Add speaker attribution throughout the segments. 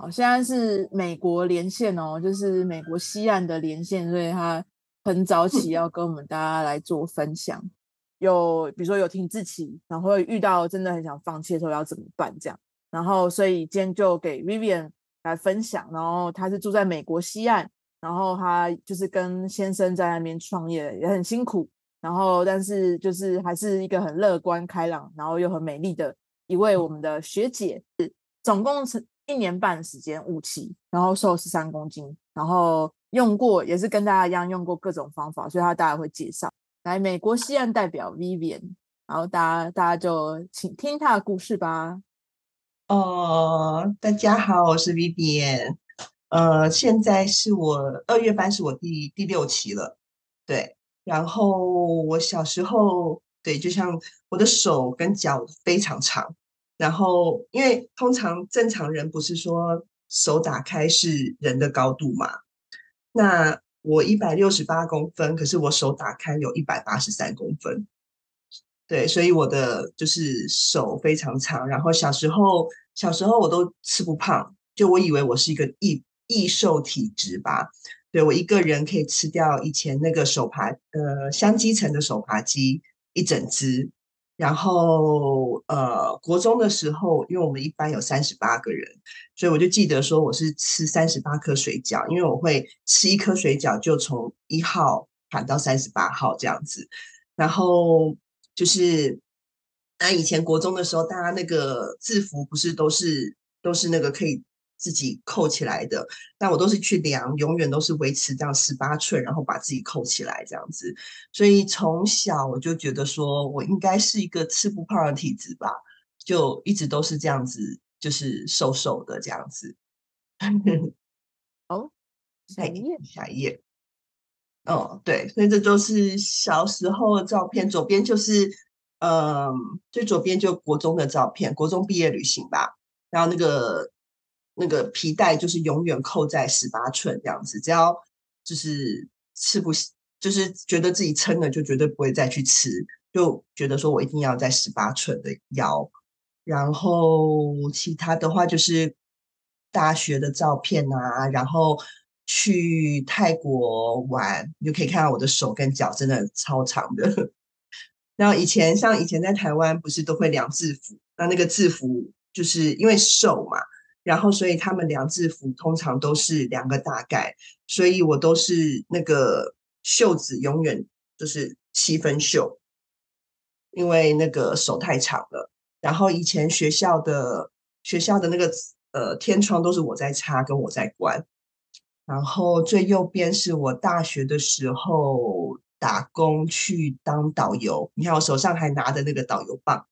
Speaker 1: 好，现在是美国连线哦，就是美国西岸的连线，所以他很早起要跟我们大家来做分享。有比如说有听志祺，然后会遇到真的很想放弃的时候要怎么办这样，然后所以今天就给 Vivian 来分享，然后他是住在美国西岸，然后他就是跟先生在那边创业也很辛苦，然后但是就是还是一个很乐观开朗，然后又很美丽的一位我们的学姐，总共是。一年半时间五期，然后瘦十三公斤，然后用过也是跟大家一样用过各种方法，所以他大概会介绍。来，美国西岸代表 Vivian，然后大家大家就请听他的故事吧。
Speaker 2: 哦，大家好，我是 Vivian，呃，现在是我二月班是我第第六期了，对。然后我小时候，对，就像我的手跟脚非常长。然后，因为通常正常人不是说手打开是人的高度嘛？那我一百六十八公分，可是我手打开有一百八十三公分，对，所以我的就是手非常长。然后小时候，小时候我都吃不胖，就我以为我是一个易易瘦体质吧？对，我一个人可以吃掉以前那个手扒呃香鸡城的手扒鸡一整只。然后，呃，国中的时候，因为我们一班有三十八个人，所以我就记得说我是吃三十八颗水饺，因为我会吃一颗水饺就从一号喊到三十八号这样子。然后就是，那以前国中的时候，大家那个制服不是都是都是那个可以。自己扣起来的，但我都是去量，永远都是维持这样十八寸，然后把自己扣起来这样子。所以从小我就觉得说我应该是一个吃不胖的体质吧，就一直都是这样子，就是瘦瘦的这样子。
Speaker 1: 哦，下一页，
Speaker 2: 下一页。哦，对，所以这都是小时候的照片，左边就是，嗯，最左边就国中的照片，国中毕业旅行吧，然后那个。那个皮带就是永远扣在十八寸这样子，只要就是吃不，就是觉得自己撑了，就绝对不会再去吃，就觉得说我一定要在十八寸的腰。然后其他的话就是大学的照片啊，然后去泰国玩，你就可以看到我的手跟脚真的超长的。然后以前像以前在台湾不是都会量制服，那那个制服就是因为瘦嘛。然后，所以他们量制服通常都是两个大概，所以我都是那个袖子永远就是七分袖，因为那个手太长了。然后以前学校的学校的那个呃天窗都是我在插跟我在关。然后最右边是我大学的时候打工去当导游，你看我手上还拿着那个导游棒，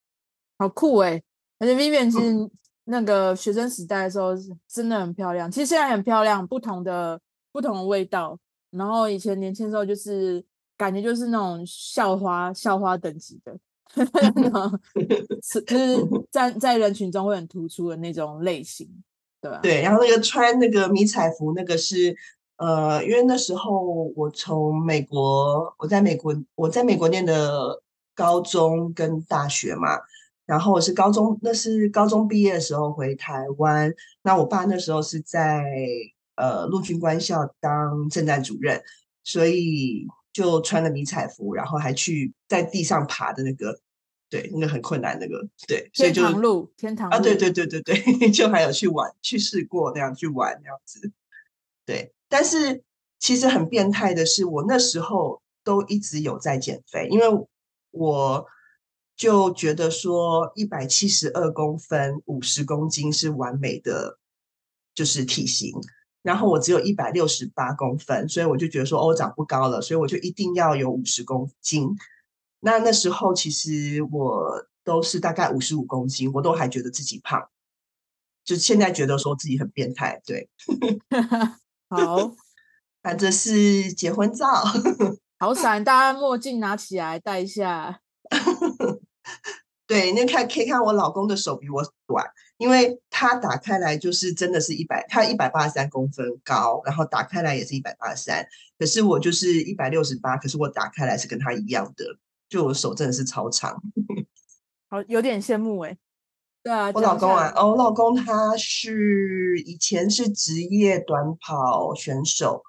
Speaker 1: 好酷哎！而且 Vivian 其实、嗯。那个学生时代的时候真的很漂亮，其实现在很漂亮，不同的不同的味道。然后以前年轻的时候就是感觉就是那种校花校花等级的，是就是在在人群中会很突出的那种类型，对吧？
Speaker 2: 对，然后那个穿那个迷彩服，那个是呃，因为那时候我从美国，我在美国我在美国念的高中跟大学嘛。然后我是高中，那是高中毕业的时候回台湾。那我爸那时候是在呃陆军官校当政战主任，所以就穿了迷彩服，然后还去在地上爬的那个，对，那个很困难那个，对，所以就
Speaker 1: 天堂路，天堂路
Speaker 2: 啊，对对对对对，就还有去玩，去试过那样去玩那样子，对。但是其实很变态的是，我那时候都一直有在减肥，因为我。就觉得说一百七十二公分五十公斤是完美的，就是体型。然后我只有一百六十八公分，所以我就觉得说，哦，我长不高了，所以我就一定要有五十公斤。那那时候其实我都是大概五十五公斤，我都还觉得自己胖。就现在觉得说自己很变态，对。
Speaker 1: 好，
Speaker 2: 那这是结婚照，
Speaker 1: 好闪！大家墨镜拿起来戴一下。
Speaker 2: 对，那看可以看我老公的手比我短，因为他打开来就是真的是一百，他一百八十三公分高，然后打开来也是一百八十三，可是我就是一百六十八，可是我打开来是跟他一样的，就我手真的是超长，
Speaker 1: 好有点羡慕哎。对啊，
Speaker 2: 我老公啊，哦，我老公他是以前是职业短跑选手，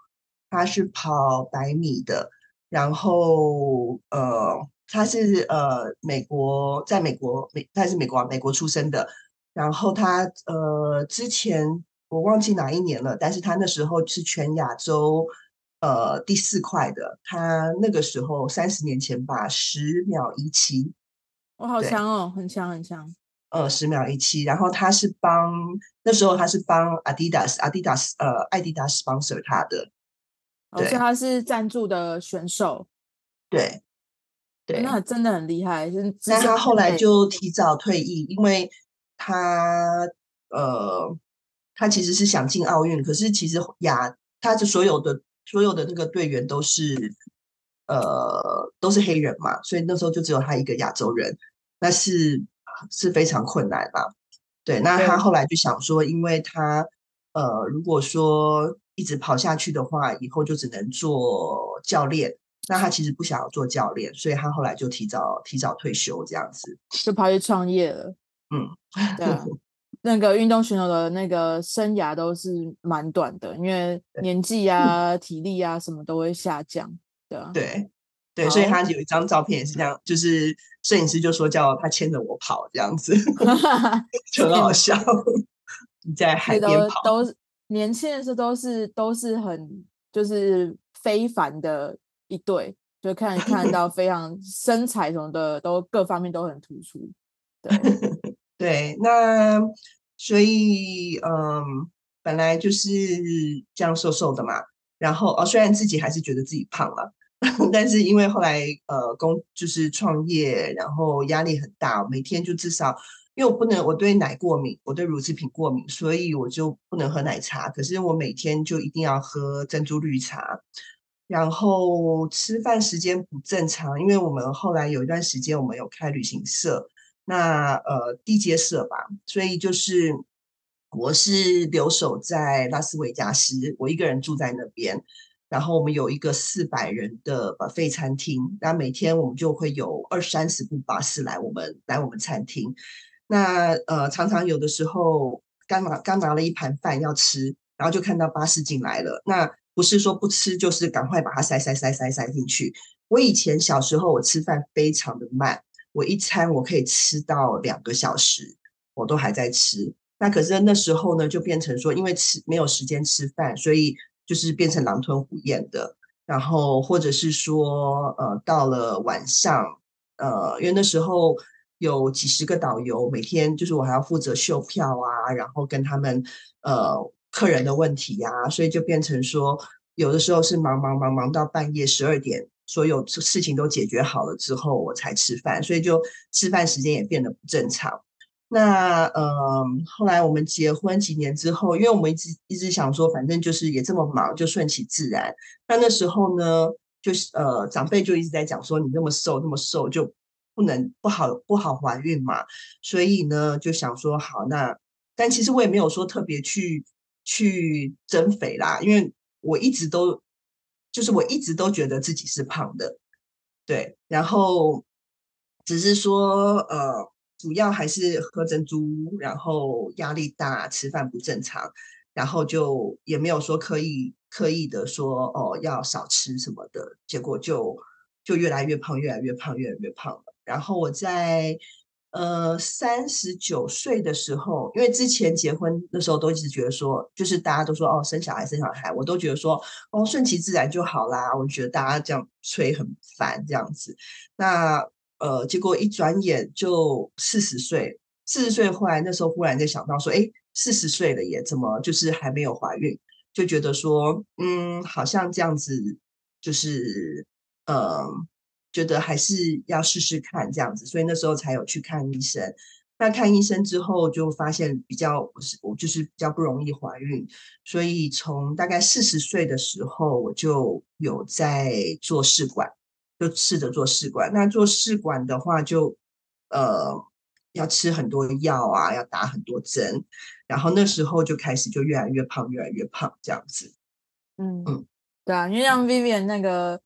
Speaker 2: 他是跑百米的，然后呃，他是呃美国，在美国美，他是美国美国出生的，然后他呃之前我忘记哪一年了，但是他那时候是全亚洲呃第四快的，他那个时候三十年前吧，十秒一七。
Speaker 1: 我好强哦，很强很强。
Speaker 2: 呃，十秒一七，然后他是帮那时候他是帮 Adidas，Adidas 呃，艾迪达 sponsor 他的，
Speaker 1: 而且、哦、他是赞助的选手。
Speaker 2: 对，对，
Speaker 1: 那真的很厉害。
Speaker 2: 那他后来就提早退役，因为他呃，他其实是想进奥运，可是其实亚他的所有的所有的那个队员都是呃都是黑人嘛，所以那时候就只有他一个亚洲人，那是。是非常困难嘛，对，那他后来就想说，因为他呃，如果说一直跑下去的话，以后就只能做教练，那他其实不想要做教练，所以他后来就提早提早退休这样子，
Speaker 1: 就跑去创业了。
Speaker 2: 嗯，
Speaker 1: 对啊，那个运动选手的那个生涯都是蛮短的，因为年纪 啊、嗯、体力啊什么都会下降，对啊，
Speaker 2: 对。对，所以他有一张照片也是这样，就是摄影师就说叫他牵着我跑这样子，就很好笑。你在海边跑，
Speaker 1: 都年轻的时候都是都是很就是非凡的一对，就看看到非常身材什么的都各方面都很突出。对
Speaker 2: 对，那所以嗯，本来就是这样瘦瘦的嘛，然后哦，虽然自己还是觉得自己胖了。但是因为后来呃工就是创业，然后压力很大，每天就至少因为我不能我对奶过敏，我对乳制品过敏，所以我就不能喝奶茶。可是我每天就一定要喝珍珠绿茶，然后吃饭时间不正常，因为我们后来有一段时间我们有开旅行社，那呃地接社吧，所以就是我是留守在拉斯维加斯，我一个人住在那边。然后我们有一个四百人的 buffet 餐厅，那每天我们就会有二三十部巴士来我们来我们餐厅。那呃常常有的时候刚拿刚拿了一盘饭要吃，然后就看到巴士进来了。那不是说不吃，就是赶快把它塞塞塞塞塞进去。我以前小时候我吃饭非常的慢，我一餐我可以吃到两个小时，我都还在吃。那可是那时候呢，就变成说因为吃没有时间吃饭，所以。就是变成狼吞虎咽的，然后或者是说，呃，到了晚上，呃，因为那时候有几十个导游，每天就是我还要负责秀票啊，然后跟他们呃客人的问题呀、所以就变成说，有的时候是忙忙忙忙到半夜十二点，所有事情都解决好了之后，我才吃饭，所以就吃饭时间也变得不正常。那呃，后来我们结婚几年之后，因为我们一直一直想说，反正就是也这么忙，就顺其自然。那那时候呢，就是呃，长辈就一直在讲说，你那么瘦，那么瘦，就不能不好不好怀孕嘛。所以呢，就想说好，那但其实我也没有说特别去去增肥啦，因为我一直都就是我一直都觉得自己是胖的，对，然后只是说呃。主要还是喝珍珠，然后压力大，吃饭不正常，然后就也没有说刻意刻意的说哦要少吃什么的，结果就就越来越胖，越来越胖，越来越胖了。然后我在呃三十九岁的时候，因为之前结婚的时候都一直觉得说，就是大家都说哦生小孩生小孩，我都觉得说哦顺其自然就好啦。我觉得大家这样催很烦这样子，那。呃，结果一转眼就四十岁，四十岁后来那时候忽然就想到说，哎，四十岁了也怎么就是还没有怀孕？就觉得说，嗯，好像这样子就是，呃，觉得还是要试试看这样子，所以那时候才有去看医生。那看医生之后就发现比较不是，我就是比较不容易怀孕，所以从大概四十岁的时候我就有在做试管。就试着做试管，那做试管的话就，就呃要吃很多药啊，要打很多针，然后那时候就开始就越来越胖，越来越胖这样子。
Speaker 1: 嗯嗯，对啊，因为像 Vivian 那个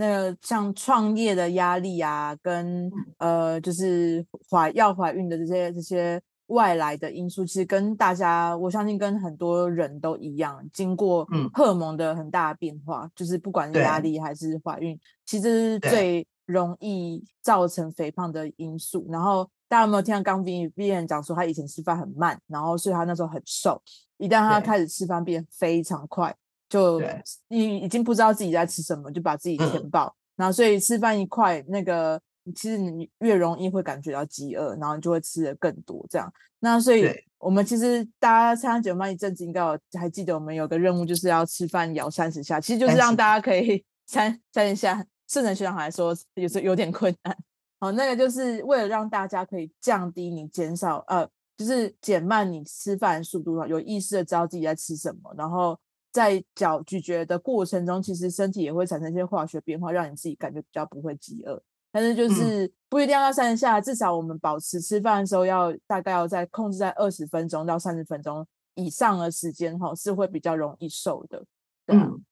Speaker 1: 那个像创业的压力啊，跟呃就是怀要怀孕的这些这些外来的因素，其实跟大家，我相信跟很多人都一样，经过荷尔蒙的很大的变化，嗯、就是不管是压力还是怀孕，其实是最容易造成肥胖的因素。然后大家有没有听到刚 Vivian 讲说，他以前吃饭很慢，然后所以他那时候很瘦，一旦他开始吃饭变非常快，就已已经不知道自己在吃什么，就把自己填饱，嗯、然后所以吃饭一块那个。其实你越容易会感觉到饥饿，然后你就会吃的更多这样。那所以我们其实大家参加减肥班一阵子，应该还记得我们有个任务，就是要吃饭摇三十下，其实就是让大家可以 三三十下。圣人学长还说有时有点困难。好，那个就是为了让大家可以降低你减少呃，就是减慢你吃饭的速度，有意识的知道自己在吃什么，然后在嚼咀嚼的过程中，其实身体也会产生一些化学变化，让你自己感觉比较不会饥饿。但是就是不一定要到三十下，嗯，至少我们保持吃饭的时候要大概要在控制在二十分钟到三十分钟以上的时间哈，是会比较容易瘦的。对，嗯，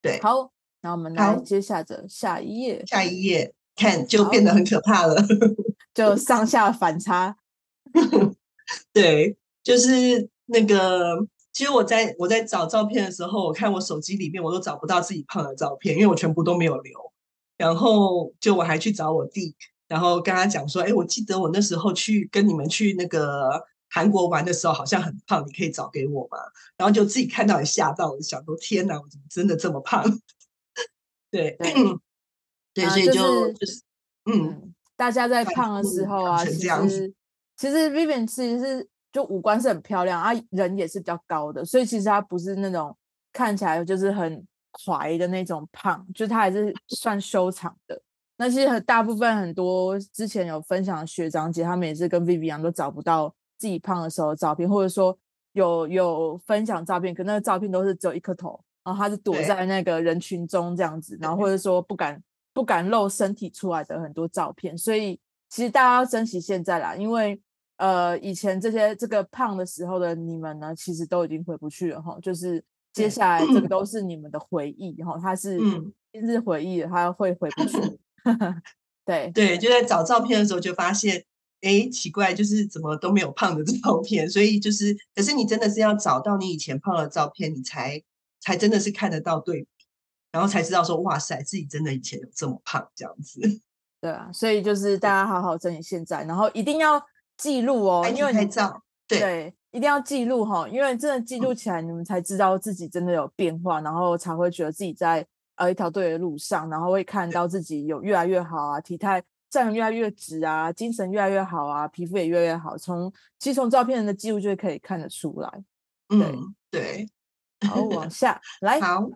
Speaker 1: 对。好，那我们来接下着下一页，
Speaker 2: 下一页看就变得很可怕了，
Speaker 1: 就上下反差。
Speaker 2: 对，就是那个，其实我在我在找照片的时候，我看我手机里面我都找不到自己胖的照片，因为我全部都没有留。然后就我还去找我弟，然后跟他讲说，哎，我记得我那时候去跟你们去那个韩国玩的时候，好像很胖，你可以找给我吗？然后就自己看到也吓到，我就想说，天哪，我怎么真的这么胖？对对对，所以就、就是、就是嗯，
Speaker 1: 大家在胖的时候啊，其实其实 Vivian 其实是就五官是很漂亮啊，人也是比较高的，所以其实他不是那种看起来就是很。怀的那种胖，就他还是算修长的。那其实大部分很多之前有分享的学长姐，他们也是跟 Vivian 都找不到自己胖的时候的照片，或者说有有分享照片，可那个照片都是只有一颗头，然后他是躲在那个人群中这样子，然后或者说不敢不敢露身体出来的很多照片。所以其实大家要珍惜现在啦，因为呃以前这些这个胖的时候的你们呢，其实都已经回不去了哈，就是。接下来这个 都是你们的回忆，然后它是今日回忆，它会回不去。对
Speaker 2: 对，就在找照片的时候就发现，哎，奇怪，就是怎么都没有胖的 照片。所以就是，可是你真的是要找到你以前胖的照片，你才才真的是看得到对比，然后才知道说，哇塞，自己真的以前有这么胖这样子。
Speaker 1: 对啊，所以就是大家好好珍惜现在，然后一定要记录哦，因为
Speaker 2: 拍照，对。
Speaker 1: 对一定要记录哈，因为真的记录起来，你们才知道自己真的有变化，然后才会觉得自己在呃一条对的路上，然后会看到自己有越来越好啊，体态站越来越直啊，精神越来越好啊，皮肤也越来越好。从其实从照片的记录就可以看得出来。
Speaker 2: 嗯、对，
Speaker 1: 好，往下 来。
Speaker 2: 好，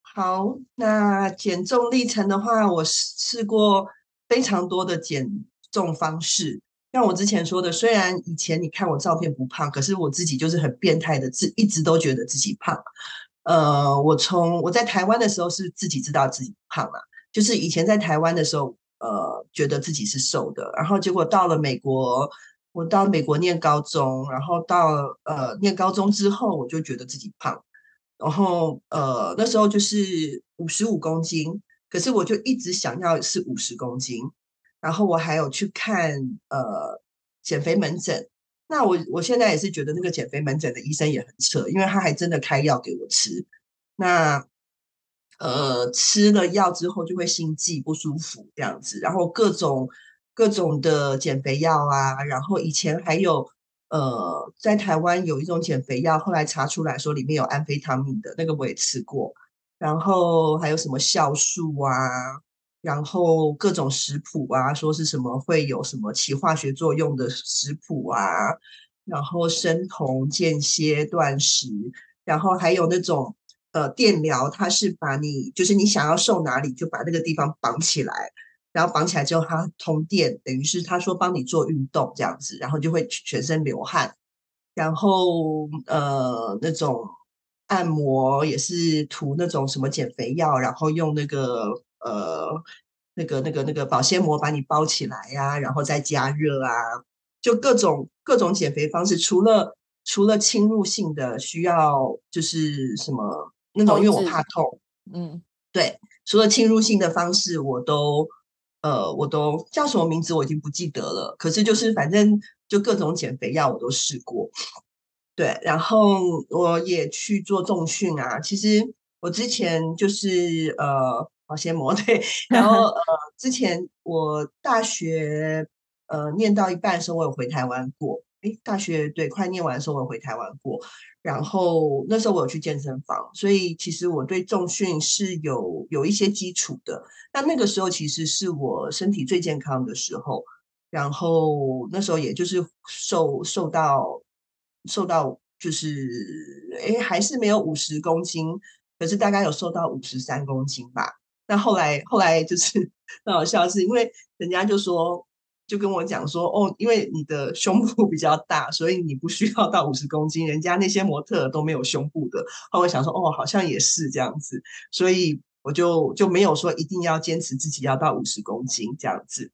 Speaker 2: 好，那减重历程的话，我试过非常多的减重方式。像我之前说的，虽然以前你看我照片不胖，可是我自己就是很变态的，自一直都觉得自己胖。呃，我从我在台湾的时候是自己知道自己胖了，就是以前在台湾的时候，呃，觉得自己是瘦的，然后结果到了美国，我到美国念高中，然后到呃念高中之后，我就觉得自己胖，然后呃那时候就是五十五公斤，可是我就一直想要是五十公斤。然后我还有去看呃减肥门诊，那我我现在也是觉得那个减肥门诊的医生也很扯，因为他还真的开药给我吃，那呃吃了药之后就会心悸不舒服这样子，然后各种各种的减肥药啊，然后以前还有呃在台湾有一种减肥药，后来查出来说里面有安非他命的那个我也吃过，然后还有什么酵素啊。然后各种食谱啊，说是什么会有什么起化学作用的食谱啊，然后生酮、间歇、断食，然后还有那种呃电疗，它是把你就是你想要瘦哪里，就把那个地方绑起来，然后绑起来之后它通电，等于是他说帮你做运动这样子，然后就会全身流汗，然后呃那种按摩也是涂那种什么减肥药，然后用那个。呃，那个、那个、那个保鲜膜把你包起来呀、啊，然后再加热啊，就各种各种减肥方式。除了除了侵入性的需要，就是什么那种，因为我怕痛，嗯，对。除了侵入性的方式，我都呃，我都叫什么名字我已经不记得了。可是就是反正就各种减肥药我都试过，对，然后我也去做重训啊。其实我之前就是呃保鲜膜对，然后呃之前我大学呃念到一半的时候，我有回台湾过。诶，大学对，快念完的时候我有回台湾过。然后那时候我有去健身房，所以其实我对重训是有有一些基础的。那那个时候其实是我身体最健康的时候，然后那时候也就是瘦瘦到瘦到就是诶还是没有五十公斤，可是大概有瘦到五十三公斤吧。那后来后来就是很好笑，是因为人家就说。就跟我讲说，哦，因为你的胸部比较大，所以你不需要到五十公斤。人家那些模特都没有胸部的。后来想说，哦，好像也是这样子，所以我就就没有说一定要坚持自己要到五十公斤这样子。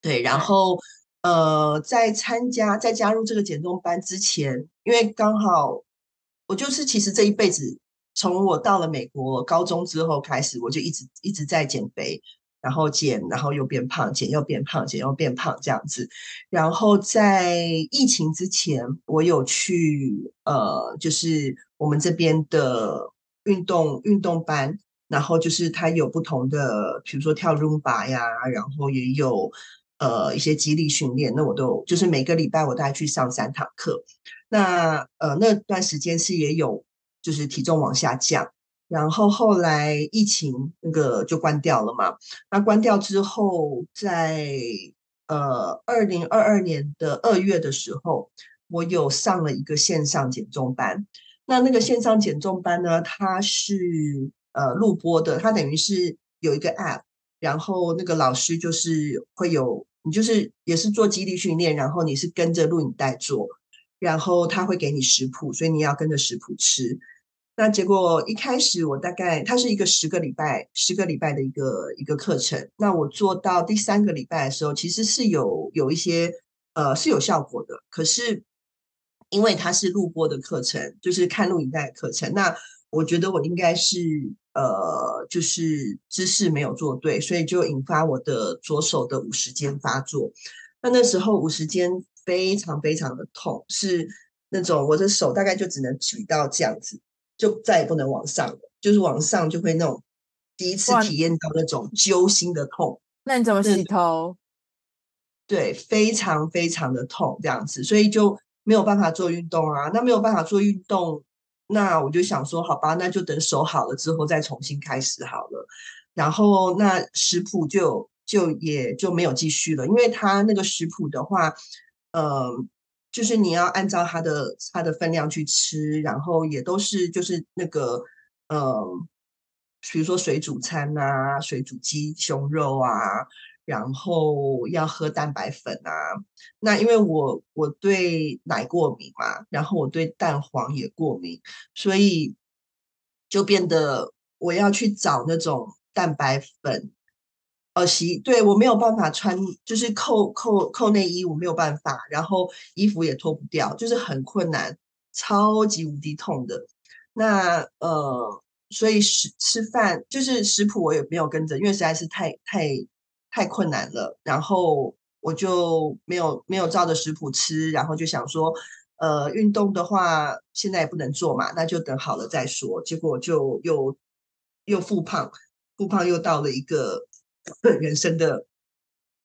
Speaker 2: 对，然后呃，在参加在加入这个减重班之前，因为刚好我就是其实这一辈子，从我到了美国高中之后开始，我就一直一直在减肥。然后减，然后又变胖，减又变胖，减又变胖这样子。然后在疫情之前，我有去呃，就是我们这边的运动运动班，然后就是它有不同的，比如说跳 Zumba 呀，然后也有呃一些肌力训练。那我都就是每个礼拜我大概去上三堂课。那呃那段时间是也有就是体重往下降。然后后来疫情那个就关掉了嘛，那关掉之后，在呃二零二二年的二月的时候，我有上了一个线上减重班。那那个线上减重班呢，它是呃录播的，它等于是有一个 app，然后那个老师就是会有你就是也是做肌力训练，然后你是跟着录影带做，然后他会给你食谱，所以你要跟着食谱吃。那结果一开始我大概它是一个十个礼拜十个礼拜的一个一个课程，那我做到第三个礼拜的时候，其实是有有一些呃是有效果的，可是因为它是录播的课程，就是看录影带的课程，那我觉得我应该是呃就是姿势没有做对，所以就引发我的左手的五十肩发作。那那时候五十肩非常非常的痛，是那种我的手大概就只能举到这样子。就再也不能往上了，就是往上就会那种第一次体验到那种揪心的痛。
Speaker 1: 那你怎么洗头？
Speaker 2: 对，非常非常的痛，这样子，所以就没有办法做运动啊。那没有办法做运动，那我就想说，好吧，那就等手好了之后再重新开始好了。然后那食谱就就也就没有继续了，因为他那个食谱的话，嗯、呃。就是你要按照它的它的分量去吃，然后也都是就是那个呃，比如说水煮餐啊，水煮鸡胸肉啊，然后要喝蛋白粉啊。那因为我我对奶过敏嘛，然后我对蛋黄也过敏，所以就变得我要去找那种蛋白粉。呃，洗，对，我没有办法穿，就是扣扣扣内衣，我没有办法，然后衣服也脱不掉，就是很困难，超级无敌痛的。那呃，所以食吃饭就是食谱我也没有跟着，因为实在是太太太困难了。然后我就没有没有照着食谱吃，然后就想说，呃，运动的话现在也不能做嘛，那就等好了再说。结果就又又复胖，复胖又到了一个。人生的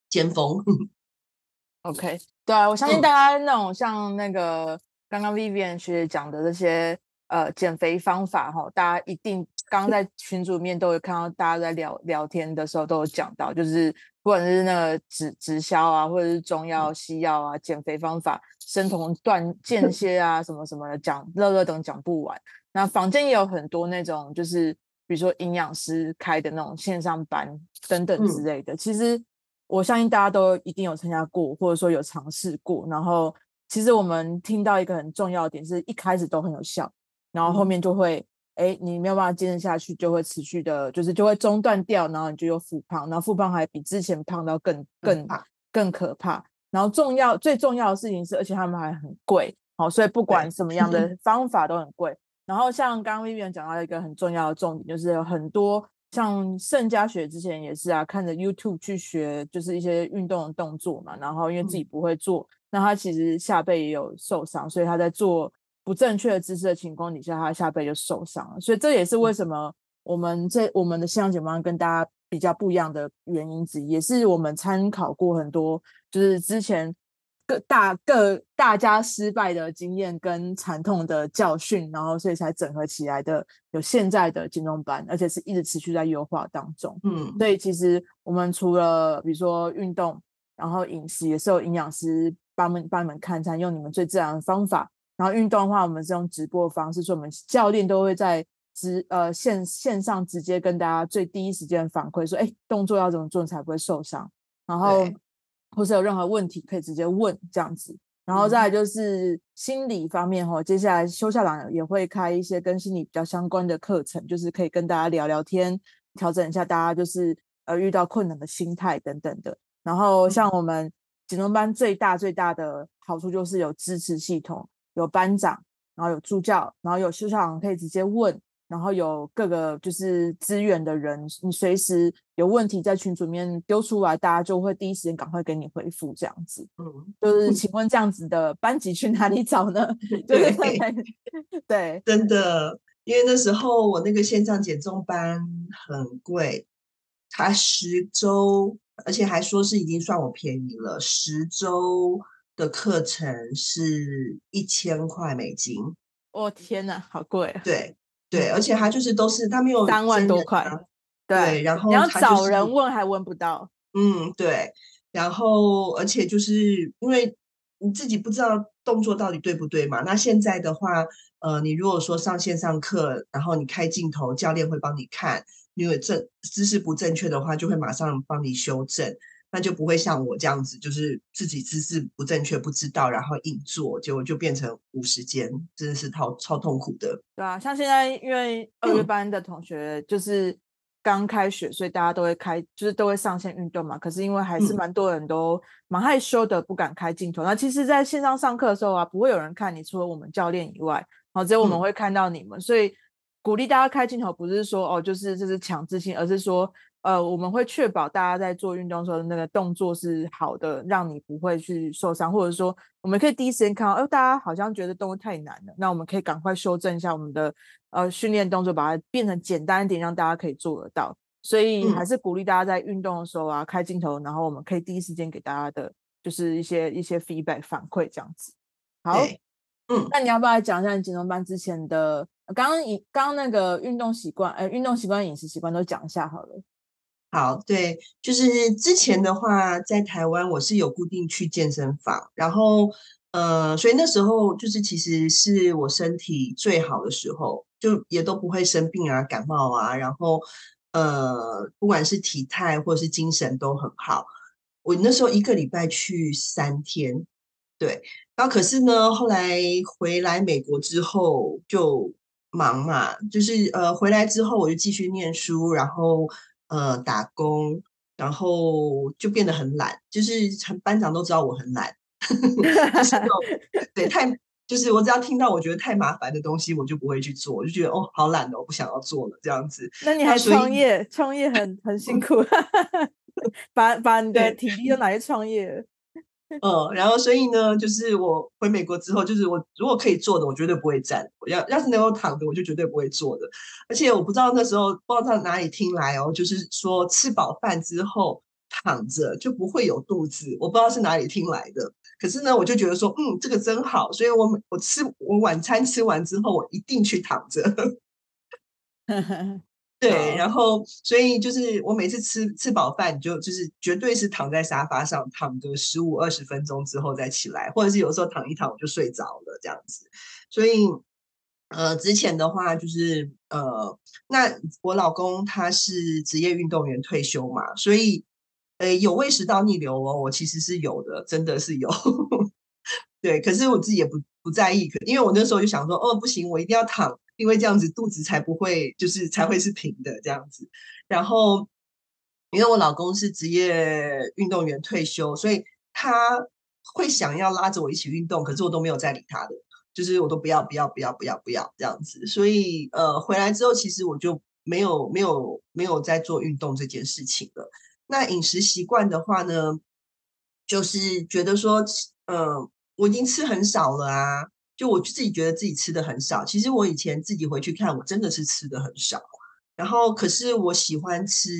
Speaker 2: 尖峰。
Speaker 1: OK，对啊，我相信大家那种像那个刚刚 Vivian 学姐讲的这些呃减肥方法哈，大家一定刚刚在群组里面都有看到，大家在聊聊天的时候都有讲到，就是不管是那个直直销啊，或者是中药、西药啊，减肥方法、生酮断间歇啊，什么什么的讲乐乐等讲不完。那坊间也有很多那种就是。比如说营养师开的那种线上班等等之类的，嗯、其实我相信大家都一定有参加过，或者说有尝试过。然后，其实我们听到一个很重要的点，是一开始都很有效，然后后面就会，哎、嗯，你没有办法坚持下去，就会持续的，就是就会中断掉，然后你就又复胖，然后复胖还比之前胖到更更更可怕。然后重要最重要的事情是，而且他们还很贵，好，所以不管什么样的方法都很贵。然后像刚刚 Vivian 讲到一个很重要的重点，就是有很多像盛嘉学之前也是啊，看着 YouTube 去学，就是一些运动的动作嘛。然后因为自己不会做，嗯、那他其实下背也有受伤，所以他在做不正确的姿势的情况底下，他下背就受伤了。所以这也是为什么我们这我们的线上解剖跟大家比较不一样的原因之一，也是我们参考过很多，就是之前。各大各大家失败的经验跟惨痛的教训，然后所以才整合起来的有现在的金融班，而且是一直持续在优化当中。嗯，所以其实我们除了比如说运动，然后饮食也是有营养师帮们帮你们看餐，用你们最自然的方法。然后运动的话，我们是用直播的方式，所以我们教练都会在直呃线线上直接跟大家最第一时间反馈说，哎，动作要怎么做才不会受伤，然后。或是有任何问题可以直接问这样子，然后再来就是心理方面哈，接下来修校长也会开一些跟心理比较相关的课程，就是可以跟大家聊聊天，调整一下大家就是呃遇到困难的心态等等的。然后像我们减重班最大最大的好处就是有支持系统，有班长，然后有助教，然后有修校长可以直接问。然后有各个就是资源的人，你随时有问题在群组里面丢出来，大家就会第一时间赶快给你回复这样子。嗯，就是请问这样子的班级去哪里找呢？对对，
Speaker 2: 真的，因为那时候我那个线上减重班很贵，他十周，而且还说是已经算我便宜了，十周的课程是一千块美金。
Speaker 1: 哦天哪，好贵啊！
Speaker 2: 对。对，而且他就是都是他没有
Speaker 1: 三万多块，对，
Speaker 2: 对，然后
Speaker 1: 你要找人问还问不到，
Speaker 2: 嗯，对，然后而且就是因为你自己不知道动作到底对不对嘛，那现在的话，呃，你如果说上线上课，然后你开镜头，教练会帮你看，因为正姿势不正确的话，就会马上帮你修正。那就不会像我这样子，就是自己姿势不正确不知道，然后硬做，结果就变成五十肩，真的是超超痛苦的。
Speaker 1: 对啊，像现在因为二月班的同学就是刚开学，嗯、所以大家都会开，就是都会上线运动嘛。可是因为还是蛮多人都蛮害羞的，不敢开镜头。嗯、那其实，在线上上课的时候啊，不会有人看你，除了我们教练以外，然后只有我们会看到你们。嗯、所以鼓励大家开镜头，不是说哦，就是这是强制性，而是说。呃，我们会确保大家在做运动的时候的，那个动作是好的，让你不会去受伤，或者说，我们可以第一时间看到，哎，大家好像觉得动作太难了，那我们可以赶快修正一下我们的呃训练动作，把它变成简单一点，让大家可以做得到。所以还是鼓励大家在运动的时候啊，开镜头，然后我们可以第一时间给大家的，就是一些一些 feedback 反馈这样子。好，嗯，那你要不要讲一下你减重班之前的刚刚以刚刚那个运动习惯，呃，运动习惯、饮食习惯都讲一下好了。
Speaker 2: 好，对，就是之前的话，在台湾我是有固定去健身房，然后，呃，所以那时候就是其实是我身体最好的时候，就也都不会生病啊、感冒啊，然后，呃，不管是体态或是精神都很好。我那时候一个礼拜去三天，对，然后可是呢，后来回来美国之后就忙嘛，就是呃，回来之后我就继续念书，然后。呃，打工，然后就变得很懒，就是班长都知道我很懒，对，太就是我只要听到我觉得太麻烦的东西，我就不会去做，我就觉得哦，好懒哦，我不想要做了这样子。
Speaker 1: 那你还创业？创业很很辛 苦，把把你的体力都拿去创业。
Speaker 2: 嗯，然后所以呢，就是我回美国之后，就是我如果可以坐的，我绝对不会站；我要要是能够躺的，我就绝对不会坐的。而且我不知道那时候不知道从哪里听来哦，就是说吃饱饭之后躺着就不会有肚子，我不知道是哪里听来的。可是呢，我就觉得说，嗯，这个真好，所以我我吃我晚餐吃完之后，我一定去躺着。对，然后所以就是我每次吃吃饱饭，就就是绝对是躺在沙发上躺个十五二十分钟之后再起来，或者是有时候躺一躺我就睡着了这样子。所以呃，之前的话就是呃，那我老公他是职业运动员退休嘛，所以呃有胃食道逆流哦，我其实是有的，真的是有。对，可是我自己也不不在意，可因为我那时候就想说，哦不行，我一定要躺。因为这样子肚子才不会，就是才会是平的这样子。然后，因为我老公是职业运动员退休，所以他会想要拉着我一起运动，可是我都没有再理他的，就是我都不要不要不要不要不要这样子。所以呃，回来之后其实我就没有没有没有在做运动这件事情了。那饮食习惯的话呢，就是觉得说，嗯、呃，我已经吃很少了啊，就我自己觉得自己吃的很少。其实我以前自己回去看，我真的是吃的很少。然后，可是我喜欢吃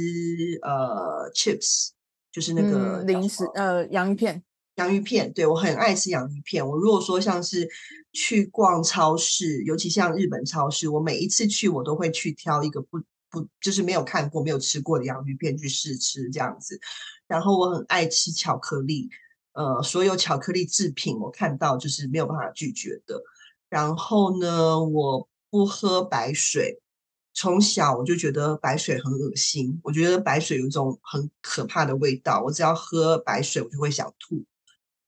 Speaker 2: 呃 chips，就是那个、
Speaker 1: 嗯、零食，呃，洋芋片。
Speaker 2: 洋芋片，对，我很爱吃洋芋片。我如果说像是去逛超市，尤其像日本超市，我每一次去我都会去挑一个不不就是没有看过、没有吃过的洋芋片去试吃这样子。然后我很爱吃巧克力，呃，所有巧克力制品我看到就是没有办法拒绝的。然后呢，我不喝白水。从小我就觉得白水很恶心，我觉得白水有一种很可怕的味道，我只要喝白水我就会想吐，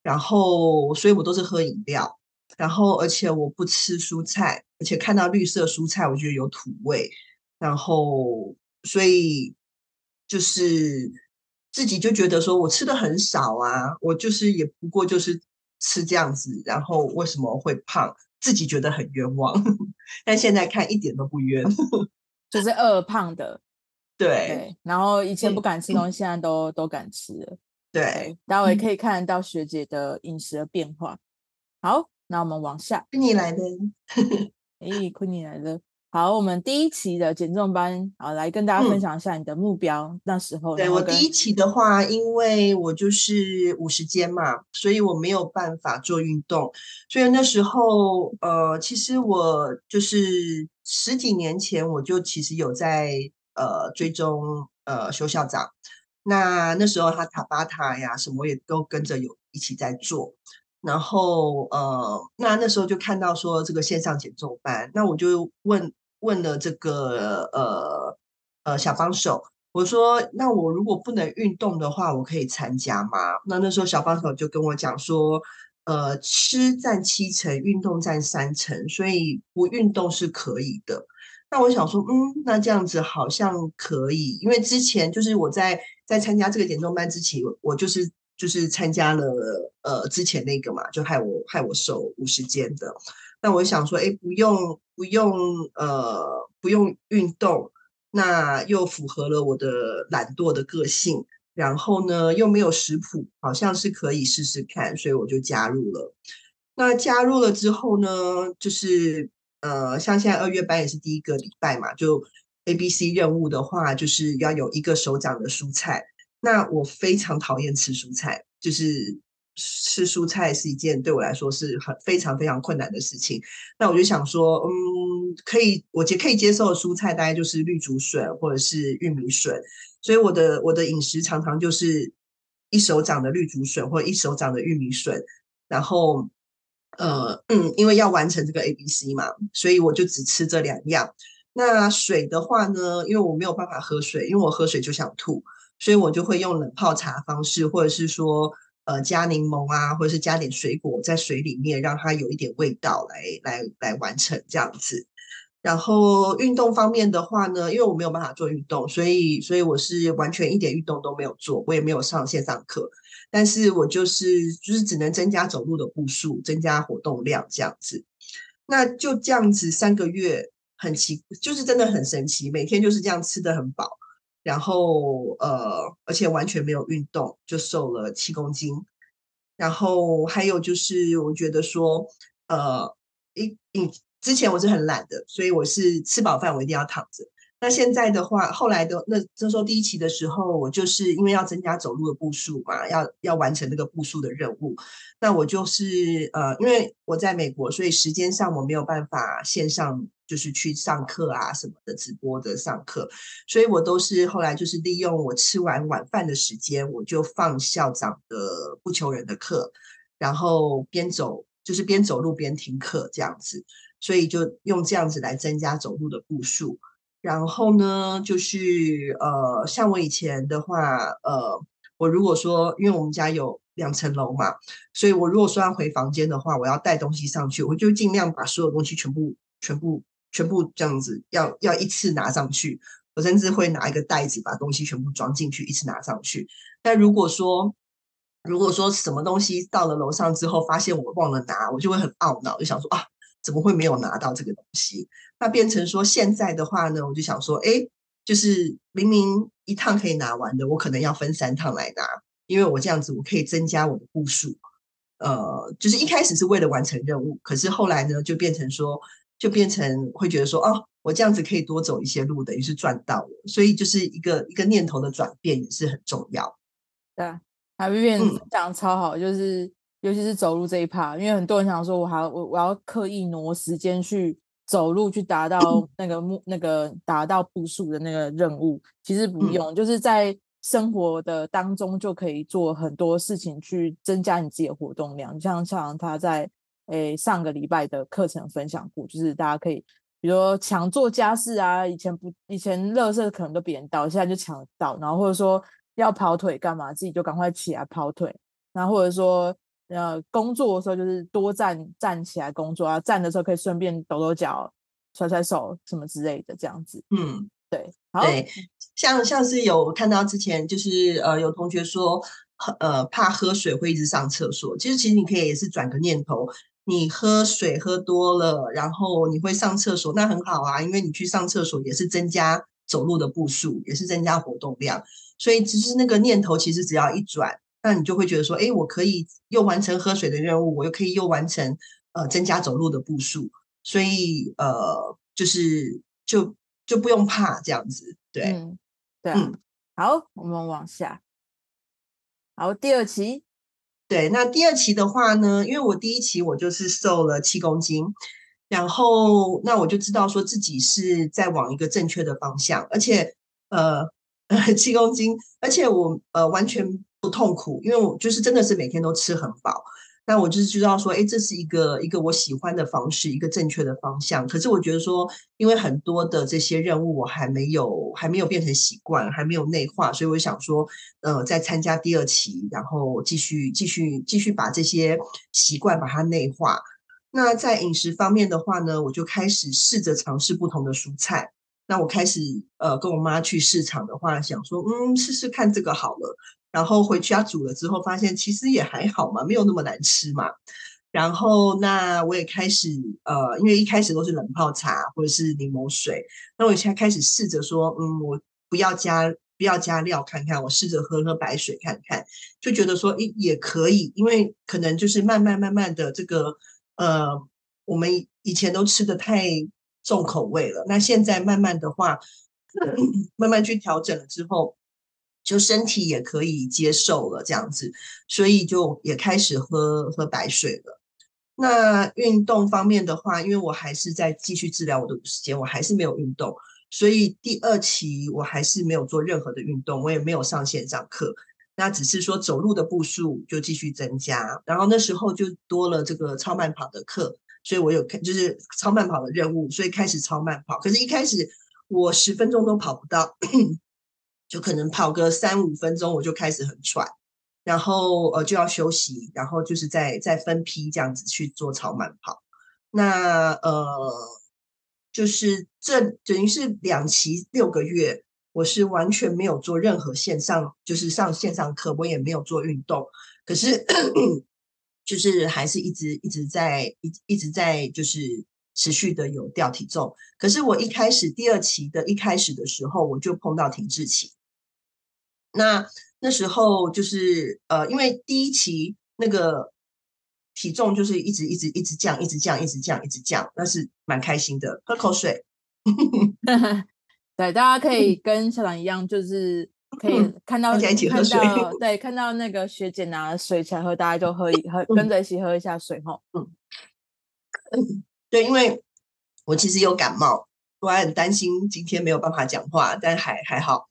Speaker 2: 然后所以我都是喝饮料，然后而且我不吃蔬菜，而且看到绿色蔬菜我觉得有土味，然后所以就是自己就觉得说我吃的很少啊，我就是也不过就是吃这样子，然后为什么会胖？自己觉得很冤枉，但现在看一点都不冤，
Speaker 1: 就是饿胖的，
Speaker 2: 对，
Speaker 1: 对。然后以前不敢吃东西，现在都都敢吃了，
Speaker 2: 对。
Speaker 1: 待会可以看得到学姐的饮食的变化。好，那我们往下，
Speaker 2: 昆尼来的，
Speaker 1: 哎，昆尼来的。好，我们第一期的减重班，好，来跟大家分享一下你的目标。嗯、那时候，
Speaker 2: 对我第一期的话，因为我就是五十肩嘛，所以我没有办法做运动，所以那时候，呃，其实我就是十几年前我就其实有在呃追踪呃修校长，那那时候他塔巴塔呀什么也都跟着有一起在做，然后呃，那那时候就看到说这个线上减重班，那我就问。问了这个呃呃小帮手，我说，那我如果不能运动的话，我可以参加吗？那那时候小帮手就跟我讲说，呃，吃占七成，运动占三成，所以不运动是可以的。那我想说，嗯，那这样子好像可以，因为之前就是我在在参加这个减重班之前，我就是就是参加了呃之前那个嘛，就害我害我瘦五十肩的。那我想说，哎，不用不用，呃，不用运动，那又符合了我的懒惰的个性，然后呢，又没有食谱，好像是可以试试看，所以我就加入了。那加入了之后呢，就是呃，像现在二月班也是第一个礼拜嘛，就 A B C 任务的话，就是要有一个手掌的蔬菜。那我非常讨厌吃蔬菜，就是。吃蔬菜是一件对我来说是很非常非常困难的事情。那我就想说，嗯，可以，我接可以接受的蔬菜大概就是绿竹笋或者是玉米笋。所以我的我的饮食常常就是一手掌的绿竹笋或者一手掌的玉米笋。然后，呃，嗯，因为要完成这个 A B C 嘛，所以我就只吃这两样。那水的话呢，因为我没有办法喝水，因为我喝水就想吐，所以我就会用冷泡茶方式，或者是说。呃，加柠檬啊，或者是加点水果在水里面，让它有一点味道来来来完成这样子。然后运动方面的话呢，因为我没有办法做运动，所以所以我是完全一点运动都没有做，我也没有上线上课，但是我就是就是只能增加走路的步数，增加活动量这样子。那就这样子三个月，很奇，就是真的很神奇，每天就是这样吃得很饱。然后呃，而且完全没有运动，就瘦了七公斤。然后还有就是，我觉得说，呃，一一之前我是很懒的，所以我是吃饱饭我一定要躺着。那现在的话，后来的那这时候第一期的时候，我就是因为要增加走路的步数嘛，要要完成那个步数的任务。那我就是呃，因为我在美国，所以时间上我没有办法线上。就是去上课啊什么的，直播的上课，所以我都是后来就是利用我吃完晚饭的时间，我就放校长的不求人的课，然后边走就是边走路边听课这样子，所以就用这样子来增加走路的步数。然后呢，就是呃，像我以前的话，呃，我如果说因为我们家有两层楼嘛，所以我如果说要回房间的话，我要带东西上去，我就尽量把所有东西全部全部。全部这样子，要要一次拿上去。我甚至会拿一个袋子，把东西全部装进去，一次拿上去。但如果说，如果说什么东西到了楼上之后，发现我忘了拿，我就会很懊恼，就想说啊，怎么会没有拿到这个东西？那变成说现在的话呢，我就想说，哎，就是明明一趟可以拿完的，我可能要分三趟来拿，因为我这样子我可以增加我的步数。呃，就是一开始是为了完成任务，可是后来呢，就变成说，就变成会觉得说，哦，我这样子可以多走一些路，等于是赚到了。所以就是一个一个念头的转变也是很重要。
Speaker 1: 对啊，还有变讲得超好，就是尤其是走路这一趴，因为很多人想说，我还我我要刻意挪时间去走路去达到 那个目那个达到步数的那个任务，其实不用，嗯、就是在。生活的当中就可以做很多事情去增加你自己的活动量，像像他在诶上个礼拜的课程分享过，就是大家可以比如说抢做家事啊，以前不以前乐色可能都别人倒，现在就抢到，然后或者说要跑腿干嘛，自己就赶快起来跑腿，然后或者说呃工作的时候就是多站站起来工作啊，站的时候可以顺便抖抖脚、甩甩手什么之类的，这样子，
Speaker 2: 嗯。
Speaker 1: 对，
Speaker 2: 对，像像是有看到之前就是呃有同学说，呃怕喝水会一直上厕所，其实其实你可以也是转个念头，你喝水喝多了，然后你会上厕所，那很好啊，因为你去上厕所也是增加走路的步数，也是增加活动量，所以其实那个念头其实只要一转，那你就会觉得说，哎，我可以又完成喝水的任务，我又可以又完成呃增加走路的步数，所以呃就是就。就不用怕这样子，对，
Speaker 1: 嗯、对、啊，嗯，好，我们往下，好，第二期，
Speaker 2: 对，那第二期的话呢，因为我第一期我就是瘦了七公斤，然后那我就知道说自己是在往一个正确的方向，而且呃呃 七公斤，而且我呃完全不痛苦，因为我就是真的是每天都吃很饱。那我就是知道说，哎，这是一个一个我喜欢的方式，一个正确的方向。可是我觉得说，因为很多的这些任务我还没有还没有变成习惯，还没有内化，所以我想说，呃，再参加第二期，然后继续继续继续把这些习惯把它内化。那在饮食方面的话呢，我就开始试着尝试不同的蔬菜。那我开始呃跟我妈去市场的话，想说，嗯，试试看这个好了。然后回去家煮了之后，发现其实也还好嘛，没有那么难吃嘛。然后那我也开始呃，因为一开始都是冷泡茶或者是柠檬水，那我现在开始试着说，嗯，我不要加不要加料看看，我试着喝喝白水看看，就觉得说，诶，也可以，因为可能就是慢慢慢慢的这个呃，我们以前都吃的太重口味了，那现在慢慢的话，慢慢去调整了之后。就身体也可以接受了这样子，所以就也开始喝喝白水了。那运动方面的话，因为我还是在继续治疗我的时间，我还是没有运动，所以第二期我还是没有做任何的运动，我也没有上线上课。那只是说走路的步数就继续增加，然后那时候就多了这个超慢跑的课，所以我有看就是超慢跑的任务，所以开始超慢跑。可是，一开始我十分钟都跑不到。就可能跑个三五分钟，我就开始很喘，然后呃就要休息，然后就是再再分批这样子去做超慢跑。那呃就是这等于是两期六个月，我是完全没有做任何线上，就是上线上课，我也没有做运动，可是 就是还是一直一直在一一直在就是持续的有掉体重。可是我一开始第二期的一开始的时候，我就碰到停滞期。那那时候就是呃，因为第一期那个体重就是一直一直一直降，一直降，一直降，一直降，那是蛮开心的。喝口水，
Speaker 1: 对，大家可以跟校长一样，就是可以看到、嗯、一起喝水看到，对，看到那个学姐拿水起来喝，大家就喝一喝，跟着一起喝一下水哈。嗯，
Speaker 2: 对，因为我其实有感冒，我还很担心今天没有办法讲话，但还还好。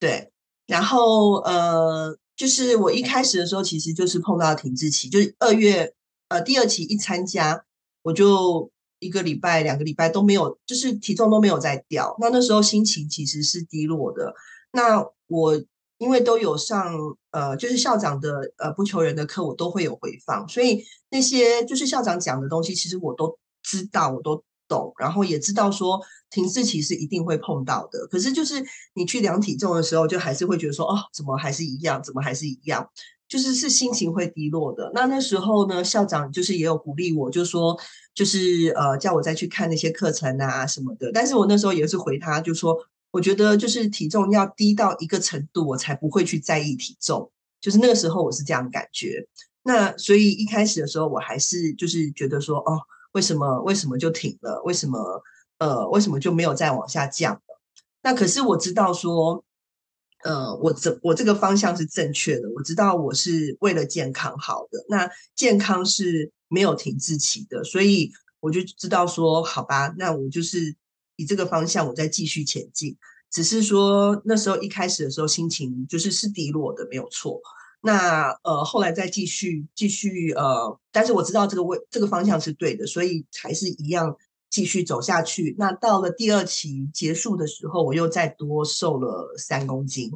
Speaker 2: 对，然后呃，就是我一开始的时候，其实就是碰到停滞期，就是二月呃第二期一参加，我就一个礼拜、两个礼拜都没有，就是体重都没有再掉。那那时候心情其实是低落的。那我因为都有上呃，就是校长的呃不求人的课，我都会有回放，所以那些就是校长讲的东西，其实我都知道，我都。懂，然后也知道说停滞期是一定会碰到的，可是就是你去量体重的时候，就还是会觉得说，哦，怎么还是一样，怎么还是一样？就是是心情会低落的。那那时候呢，校长就是也有鼓励我，就说就是呃叫我再去看那些课程啊什么的。但是我那时候也是回他，就说我觉得就是体重要低到一个程度，我才不会去在意体重。就是那个时候我是这样感觉。那所以一开始的时候，我还是就是觉得说，哦，为什么为什么就停了？为什么呃为什么就没有再往下降了？那可是我知道说，呃，我这我这个方向是正确的。我知道我是为了健康好的。那健康是没有停滞期的，所以我就知道说，好吧，那我就是以这个方向，我再继续前进。只是说那时候一开始的时候，心情就是是低落的，没有错。那呃，后来再继续继续呃，但是我知道这个位这个方向是对的，所以还是一样继续走下去。那到了第二期结束的时候，我又再多瘦了三公斤。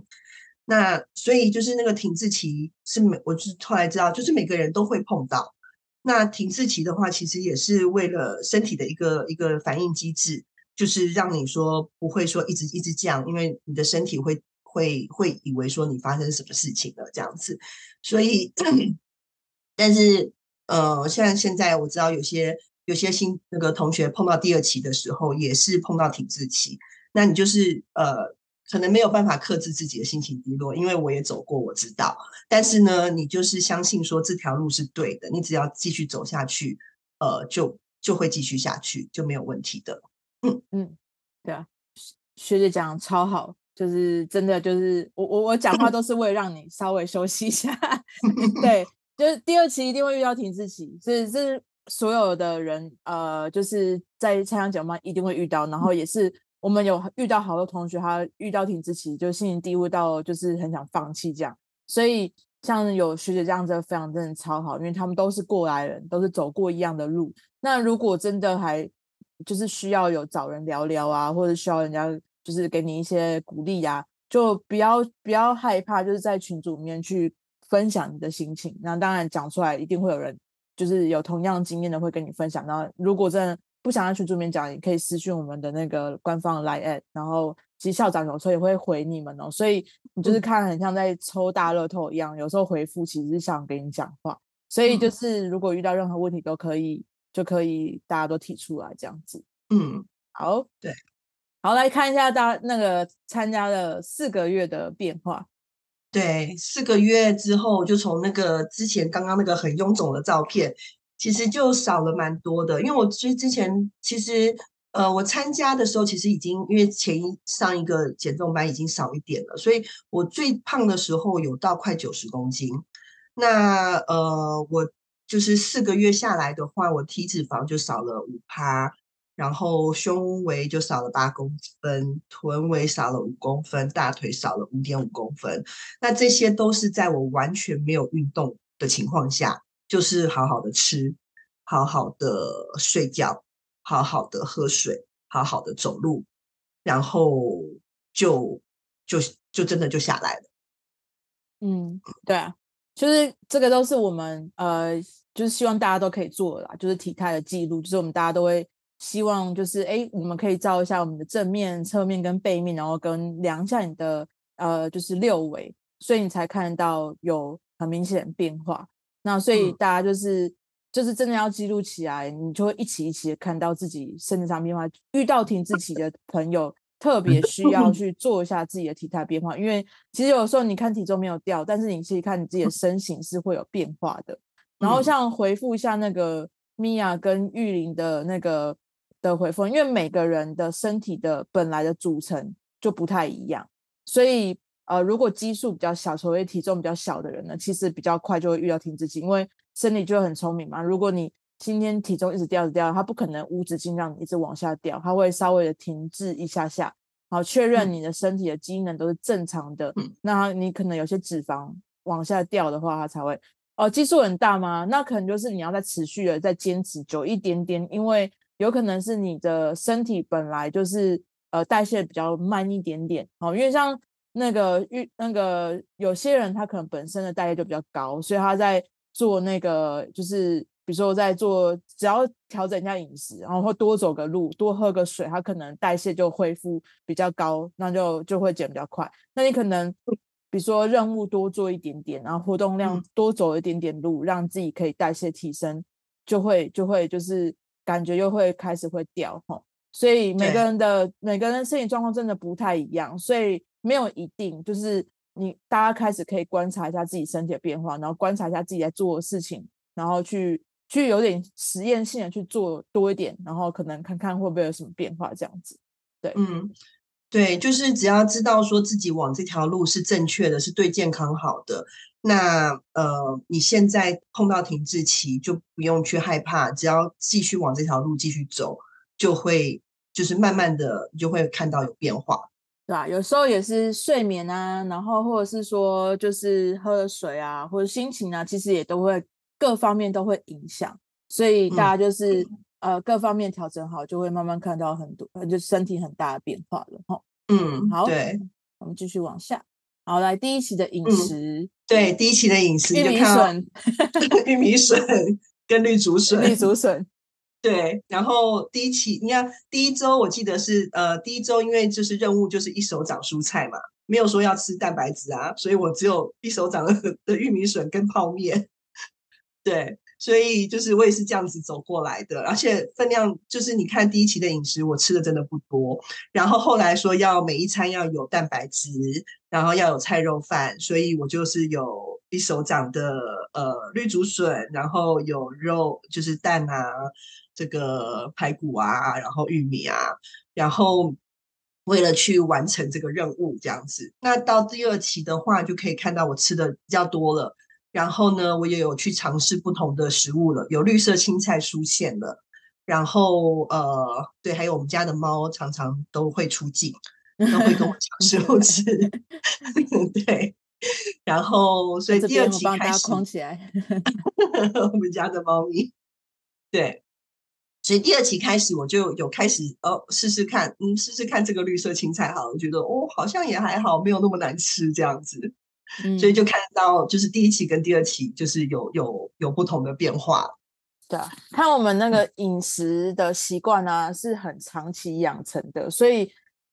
Speaker 2: 那所以就是那个停滞期是每，我是后来知道，就是每个人都会碰到。那停滞期的话，其实也是为了身体的一个一个反应机制，就是让你说不会说一直一直降，因为你的身体会。会会以为说你发生什么事情了这样子，所以，但是呃，像现在我知道有些有些新那个同学碰到第二期的时候，也是碰到停滞期，那你就是呃，可能没有办法克制自己的心情低落，因为我也走过，我知道。但是呢，你就是相信说这条路是对的，你只要继续走下去，呃，就就会继续下去，就没有问题的。
Speaker 1: 嗯嗯，对啊，学姐讲超好。就是真的，就是我我我讲话都是为了让你稍微休息一下，对，就是第二期一定会遇到停滞期，是是所有的人呃，就是在参加节目一定会遇到，然后也是我们有遇到好多同学，他遇到停滞期，就心情低落到就是很想放弃这样，所以像有学姐这样子非常真的超好，因为他们都是过来人，都是走过一样的路，那如果真的还就是需要有找人聊聊啊，或者需要人家。就是给你一些鼓励呀、啊，就不要不要害怕，就是在群组里面去分享你的心情。那当然讲出来，一定会有人就是有同样经验的会跟你分享。然后如果真的不想在群组里面讲，也可以私讯我们的那个官方 LINE，然后其实校长有时候也会回你们哦。所以你就是看很像在抽大乐透一样，有时候回复其实是想跟你讲话。所以就是如果遇到任何问题都可以，就可以大家都提出来这样子。
Speaker 2: 嗯，
Speaker 1: 好，
Speaker 2: 对。
Speaker 1: 好，来看一下大那个参加了四个月的变化。
Speaker 2: 对，四个月之后，就从那个之前刚刚那个很臃肿的照片，其实就少了蛮多的。因为我之之前其实呃，我参加的时候其实已经因为前一上一个减重班已经少一点了，所以我最胖的时候有到快九十公斤。那呃，我就是四个月下来的话，我体脂肪就少了五趴。然后胸围就少了八公分，臀围少了五公分，大腿少了五点五公分。那这些都是在我完全没有运动的情况下，就是好好的吃，好好的睡觉，好好的喝水，好好的走路，然后就就就真的就下来了。
Speaker 1: 嗯，对啊，就是这个都是我们呃，就是希望大家都可以做啦，就是体态的记录，就是我们大家都会。希望就是哎，我们可以照一下我们的正面、侧面跟背面，然后跟量一下你的呃，就是六围，所以你才看得到有很明显的变化。那所以大家就是、嗯、就是真的要记录起来，你就会一起一起的看到自己身体上变化。遇到停滞期的朋友，特别需要 去做一下自己的体态变化，因为其实有时候你看体重没有掉，但是你其实看你自己的身形是会有变化的。然后像回复一下那个米娅跟玉玲的那个。的回复，因为每个人的身体的本来的组成就不太一样，所以呃，如果基数比较小，所谓体重比较小的人呢，其实比较快就会遇到停滞期，因为身体就很聪明嘛。如果你今天体重一直掉着掉，它不可能无止境让你一直往下掉，它会稍微的停滞一下下，好确认你的身体的机能都是正常的。嗯、那你可能有些脂肪往下掉的话，它才会哦、呃，基数很大吗？那可能就是你要再持续的再坚持久一点点，因为。有可能是你的身体本来就是呃代谢比较慢一点点，哦，因为像那个运那个有些人他可能本身的代谢就比较高，所以他在做那个就是比如说在做只要调整一下饮食，然后或多走个路，多喝个水，他可能代谢就恢复比较高，那就就会减比较快。那你可能比如说任务多做一点点，然后活动量多走一点点路，嗯、让自己可以代谢提升，就会就会就是感觉又会开始会掉吼。所以每个人的每个人身体状况真的不太一样，所以没有一定就是你大家开始可以观察一下自己身体的变化，然后观察一下自己在做的事情，然后去。去有点实验性的去做多一点，然后可能看看会不会有什么变化，这样子。对，
Speaker 2: 嗯，对，就是只要知道说自己往这条路是正确的，是对健康好的，那呃，你现在碰到停滞期就不用去害怕，只要继续往这条路继续走，就会就是慢慢的就会看到有变化，
Speaker 1: 对吧？有时候也是睡眠啊，然后或者是说就是喝水啊，或者心情啊，其实也都会。各方面都会影响，所以大家就是、嗯、呃各方面调整好，就会慢慢看到很多，就身体很大的变化了哈。
Speaker 2: 嗯，
Speaker 1: 好，
Speaker 2: 对，
Speaker 1: 我们继续往下。好，来第一期的饮食，
Speaker 2: 嗯、对，第一期的饮食，
Speaker 1: 玉米笋，
Speaker 2: 玉米笋跟绿竹笋，
Speaker 1: 绿竹笋，
Speaker 2: 对。然后第一期，你看第一周，我记得是呃第一周，因为就是任务就是一手掌蔬菜嘛，没有说要吃蛋白质啊，所以我只有一手掌的 的玉米笋跟泡面。对，所以就是我也是这样子走过来的，而且分量就是你看第一期的饮食，我吃的真的不多。然后后来说要每一餐要有蛋白质，然后要有菜肉饭，所以我就是有一手掌的呃绿竹笋，然后有肉就是蛋啊，这个排骨啊，然后玉米啊，然后为了去完成这个任务这样子。那到第二期的话，就可以看到我吃的比较多了。然后呢，我也有去尝试不同的食物了，有绿色青菜出现了。然后呃，对，还有我们家的猫常常都会出镜，都会跟我抢食物吃。对，然后所以第二期开始，
Speaker 1: 框起来，
Speaker 2: 我们家的猫咪。对，所以第二期开始我就有开始哦，试试看，嗯，试试看这个绿色青菜哈，我觉得哦，好像也还好，没有那么难吃这样子。所以就看到，就是第一期跟第二期，就是有有有不同的变化。
Speaker 1: 对啊，看我们那个饮食的习惯呢、啊，是很长期养成的，所以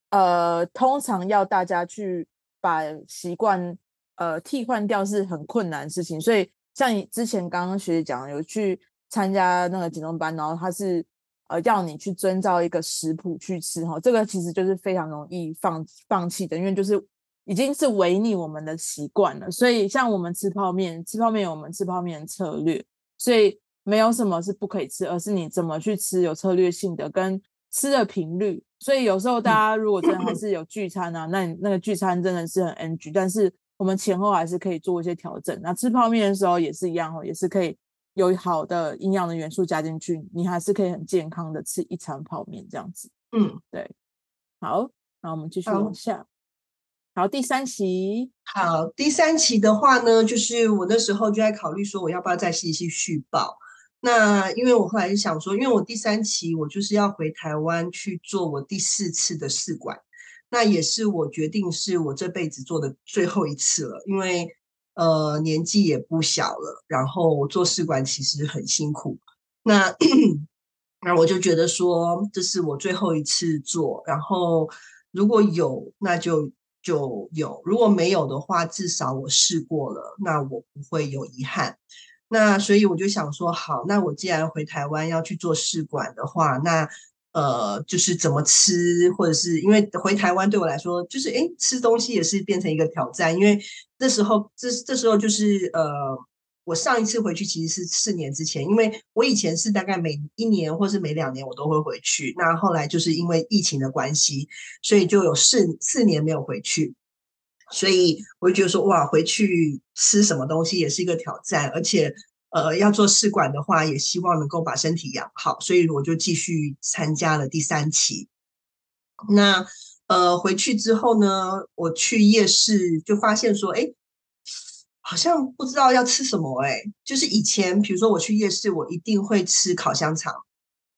Speaker 1: 呃，通常要大家去把习惯呃替换掉是很困难的事情。所以像你之前刚刚学姐讲，有去参加那个减重班，然后他是呃要你去遵照一个食谱去吃哈，这个其实就是非常容易放放弃的，因为就是。已经是违逆我们的习惯了，所以像我们吃泡面，吃泡面有我们吃泡面的策略，所以没有什么是不可以吃，而是你怎么去吃有策略性的跟吃的频率。所以有时候大家如果真的还是有聚餐啊，那你那个聚餐真的是很 NG，但是我们前后还是可以做一些调整。那吃泡面的时候也是一样哦，也是可以有好的营养的元素加进去，你还是可以很健康的吃一餐泡面这样子。
Speaker 2: 嗯，
Speaker 1: 对。好，那我们继续往下。好，第三期。
Speaker 2: 好，第三期的话呢，就是我那时候就在考虑说，我要不要再继续续报。那因为我后来就想说，因为我第三期我就是要回台湾去做我第四次的试管，那也是我决定是我这辈子做的最后一次了，因为呃年纪也不小了，然后做试管其实很辛苦。那 那我就觉得说，这是我最后一次做，然后如果有那就。就有，如果没有的话，至少我试过了，那我不会有遗憾。那所以我就想说，好，那我既然回台湾要去做试管的话，那呃，就是怎么吃，或者是因为回台湾对我来说，就是诶，吃东西也是变成一个挑战，因为那时候这这时候就是呃。我上一次回去其实是四年之前，因为我以前是大概每一年或是每两年我都会回去，那后来就是因为疫情的关系，所以就有四四年没有回去，所以我就觉得说哇，回去吃什么东西也是一个挑战，而且呃要做试管的话，也希望能够把身体养好，所以我就继续参加了第三期。那呃回去之后呢，我去夜市就发现说，哎。好像不知道要吃什么哎，就是以前比如说我去夜市，我一定会吃烤香肠。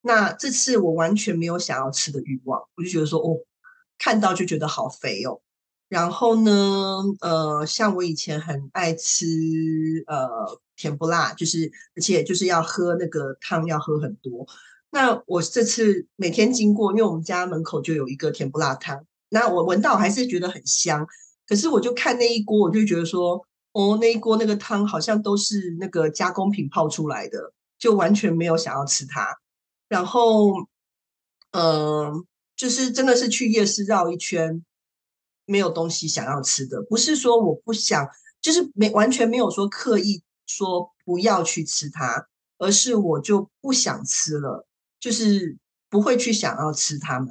Speaker 2: 那这次我完全没有想要吃的欲望，我就觉得说哦，看到就觉得好肥哦。然后呢，呃，像我以前很爱吃呃甜不辣，就是而且就是要喝那个汤要喝很多。那我这次每天经过，因为我们家门口就有一个甜不辣汤，那我闻到还是觉得很香。可是我就看那一锅，我就觉得说，哦，那一锅那个汤好像都是那个加工品泡出来的，就完全没有想要吃它。然后，嗯、呃，就是真的是去夜市绕一圈，没有东西想要吃的。不是说我不想，就是没完全没有说刻意说不要去吃它，而是我就不想吃了，就是不会去想要吃它们。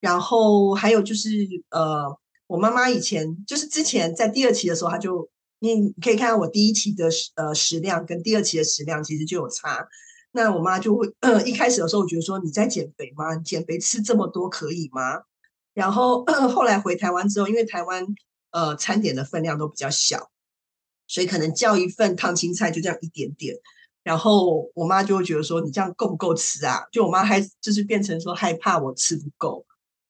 Speaker 2: 然后还有就是，呃。我妈妈以前就是之前在第二期的时候，她就你可以看到我第一期的呃食量跟第二期的食量其实就有差。那我妈就会 一开始的时候，我觉得说你在减肥吗？减肥吃这么多可以吗？然后 后来回台湾之后，因为台湾呃餐点的分量都比较小，所以可能叫一份烫青菜就这样一点点。然后我妈就会觉得说你这样够不够吃啊？就我妈还就是变成说害怕我吃不够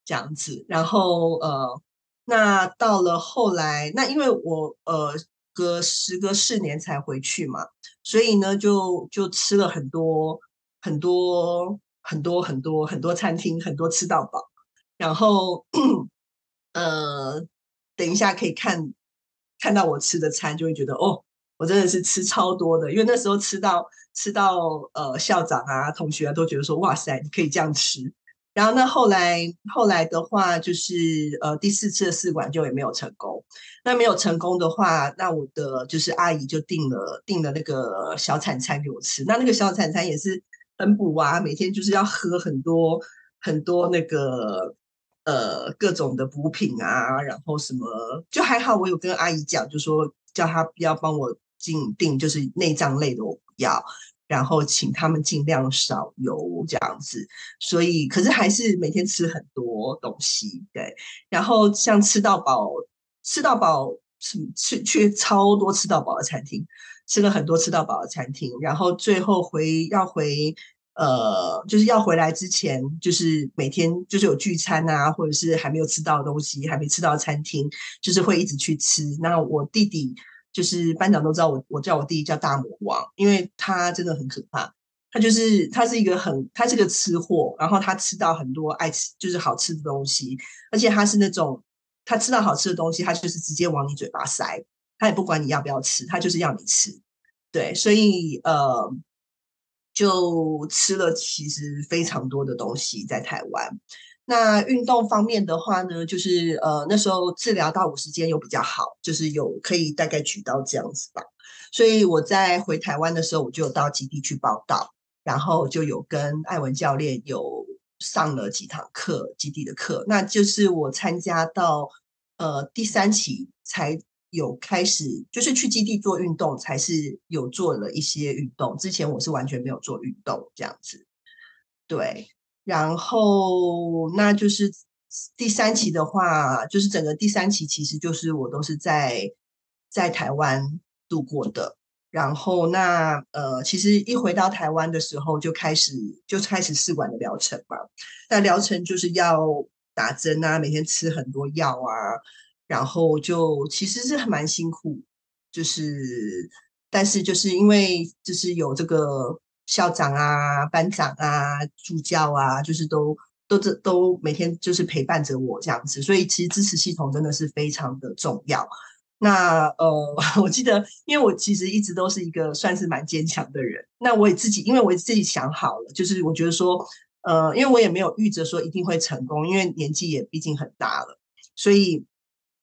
Speaker 2: 这样子。然后呃。那到了后来，那因为我呃隔时隔四年才回去嘛，所以呢就就吃了很多很多很多很多很多餐厅，很多吃到饱。然后呃，等一下可以看看到我吃的餐，就会觉得哦，我真的是吃超多的，因为那时候吃到吃到呃校长啊同学啊都觉得说哇塞，你可以这样吃。然后那后来后来的话，就是呃第四次的试管就也没有成功。那没有成功的话，那我的就是阿姨就订了订了那个小产餐给我吃。那那个小产餐也是很补啊，每天就是要喝很多很多那个呃各种的补品啊，然后什么就还好，我有跟阿姨讲，就说叫她不要帮我进订，就是内脏类的我不要。然后请他们尽量少油这样子，所以可是还是每天吃很多东西，对。然后像吃到饱，吃到饱吃去去超多吃到饱的餐厅，吃了很多吃到饱的餐厅。然后最后回要回呃，就是要回来之前，就是每天就是有聚餐啊，或者是还没有吃到的东西，还没吃到的餐厅，就是会一直去吃。那我弟弟。就是班长都知道我，我叫我弟弟叫大魔王，因为他真的很可怕。他就是他是一个很，他是个吃货，然后他吃到很多爱吃，就是好吃的东西，而且他是那种他吃到好吃的东西，他就是直接往你嘴巴塞，他也不管你要不要吃，他就是要你吃。对，所以呃，就吃了其实非常多的东西在台湾。那运动方面的话呢，就是呃那时候治疗到五十肩又比较好，就是有可以大概举到这样子吧。所以我在回台湾的时候，我就有到基地去报到，然后就有跟艾文教练有上了几堂课，基地的课。那就是我参加到呃第三期才有开始，就是去基地做运动，才是有做了一些运动。之前我是完全没有做运动这样子，对。然后，那就是第三期的话，就是整个第三期，其实就是我都是在在台湾度过的。然后那，呃，其实一回到台湾的时候，就开始就开始试管的疗程嘛。那疗程就是要打针啊，每天吃很多药啊，然后就其实是蛮辛苦，就是但是就是因为就是有这个。校长啊，班长啊，助教啊，就是都都这都每天就是陪伴着我这样子，所以其实支持系统真的是非常的重要。那呃，我记得，因为我其实一直都是一个算是蛮坚强的人。那我也自己，因为我自己想好了，就是我觉得说，呃，因为我也没有预着说一定会成功，因为年纪也毕竟很大了，所以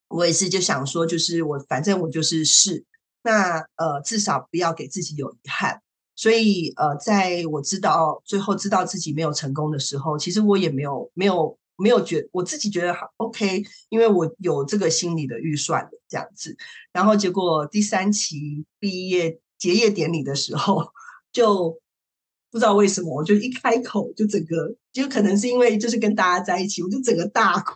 Speaker 2: 我也是就想说，就是我反正我就是试，那呃，至少不要给自己有遗憾。所以，呃，在我知道最后知道自己没有成功的时候，其实我也没有没有没有觉我自己觉得好 OK，因为我有这个心理的预算的这样子。然后结果第三期毕业结业典礼的时候，就不知道为什么，我就一开口就整个就可能是因为就是跟大家在一起，我就整个大哭，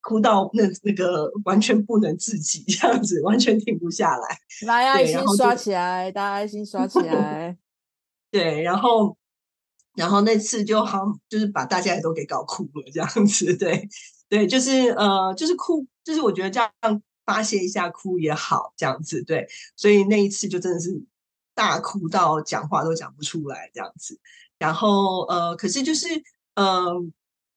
Speaker 2: 哭到那那个完全不能自己这样子，完全停不下来。
Speaker 1: 来，爱心刷起来，大家爱心刷起 来。
Speaker 2: 对，然后，然后那次就好，就是把大家也都给搞哭了，这样子，对，对，就是呃，就是哭，就是我觉得这样发泄一下哭也好，这样子，对，所以那一次就真的是大哭到讲话都讲不出来，这样子，然后呃，可是就是嗯、呃，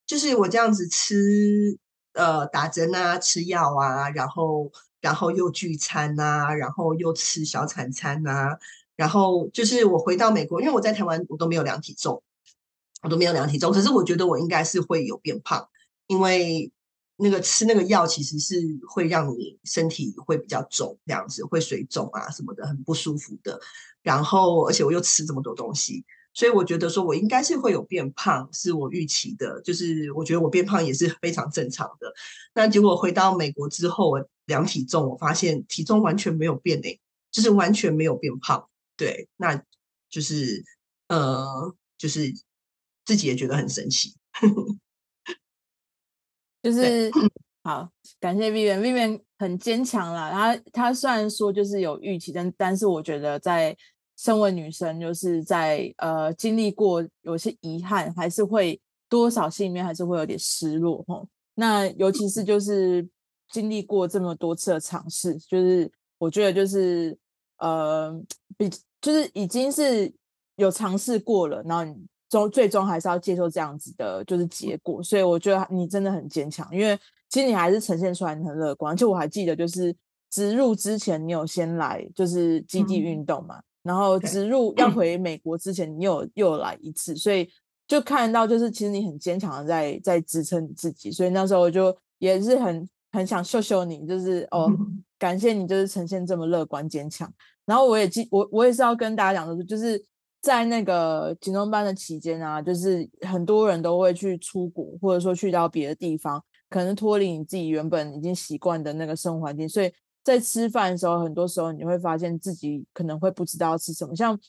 Speaker 2: 就是我这样子吃，呃打针啊，吃药啊，然后然后又聚餐啊，然后又吃小产餐啊，然后就是我回到美国，因为我在台湾我都没有量体重，我都没有量体重，可是我觉得我应该是会有变胖，因为。那个吃那个药其实是会让你身体会比较肿，这样子会水肿啊什么的，很不舒服的。然后，而且我又吃这么多东西，所以我觉得说我应该是会有变胖，是我预期的。就是我觉得我变胖也是非常正常的。那结果回到美国之后，我量体重，我发现体重完全没有变诶，就是完全没有变胖。对，那就是呃，就是自己也觉得很神奇。
Speaker 1: 就是好，感谢 Vivian，Vivian 很坚强啦。她她虽然说就是有预期，但但是我觉得在身为女生，就是在呃经历过有些遗憾，还是会多少心里面还是会有点失落吼。那尤其是就是经历过这么多次的尝试，就是我觉得就是呃比就是已经是有尝试过了，然后你。终最终还是要接受这样子的，就是结果。所以我觉得你真的很坚强，因为其实你还是呈现出来你很乐观。而且我还记得，就是植入之前你有先来就是基地运动嘛，嗯、然后植入要回美国之前你有又有来一次，所以就看到就是其实你很坚强的在在支撑你自己。所以那时候我就也是很很想秀秀你，就是哦，感谢你就是呈现这么乐观坚强。然后我也记我我也是要跟大家讲的就是。在那个紧张班的期间啊，就是很多人都会去出国，或者说去到别的地方，可能脱离你自己原本已经习惯的那个生活环境。所以在吃饭的时候，很多时候你会发现自己可能会不知道吃什么。像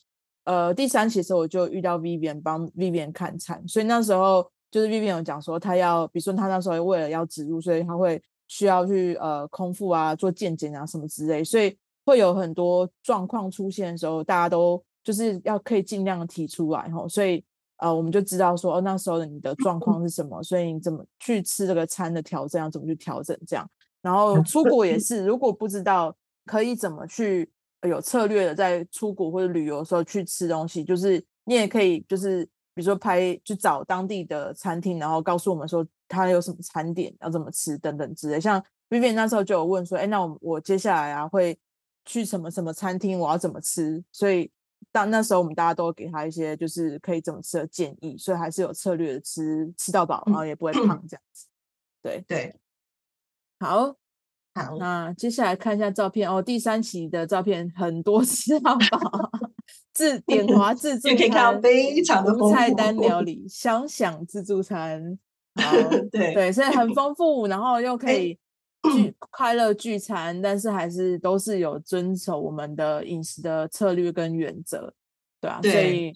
Speaker 1: 呃第三期的时候，我就遇到 Vivian 帮 Vivian 看餐，所以那时候就是 Vivian 有讲说，他要比如说他那时候为了要植入，所以他会需要去呃空腹啊，做健检啊什么之类，所以会有很多状况出现的时候，大家都。就是要可以尽量的提出来吼，所以呃我们就知道说哦那时候的你的状况是什么，所以你怎么去吃这个餐的调整要怎么去调整这样，然后出国也是，如果不知道可以怎么去有策略的在出国或者旅游的时候去吃东西，就是你也可以就是比如说拍去找当地的餐厅，然后告诉我们说他有什么餐点要怎么吃等等之类，像 Vivian 那时候就有问说，哎那我我接下来啊会去什么什么餐厅，我要怎么吃，所以。到那时候我们大家都给他一些就是可以怎么吃的建议，所以还是有策略的吃吃到饱，然后也不会胖 这样子。对
Speaker 2: 对，
Speaker 1: 好，好，那接下来看一下照片哦。第三期的照片很多 吃到饱，自点 华自助餐，可以看到
Speaker 2: 非常的
Speaker 1: 菜单料理，想想自助餐，好，
Speaker 2: 对
Speaker 1: 对，所以很丰富，然后又可以。聚快乐聚餐，但是还是都是有遵守我们的饮食的策略跟原则，对啊，
Speaker 2: 对，
Speaker 1: 所以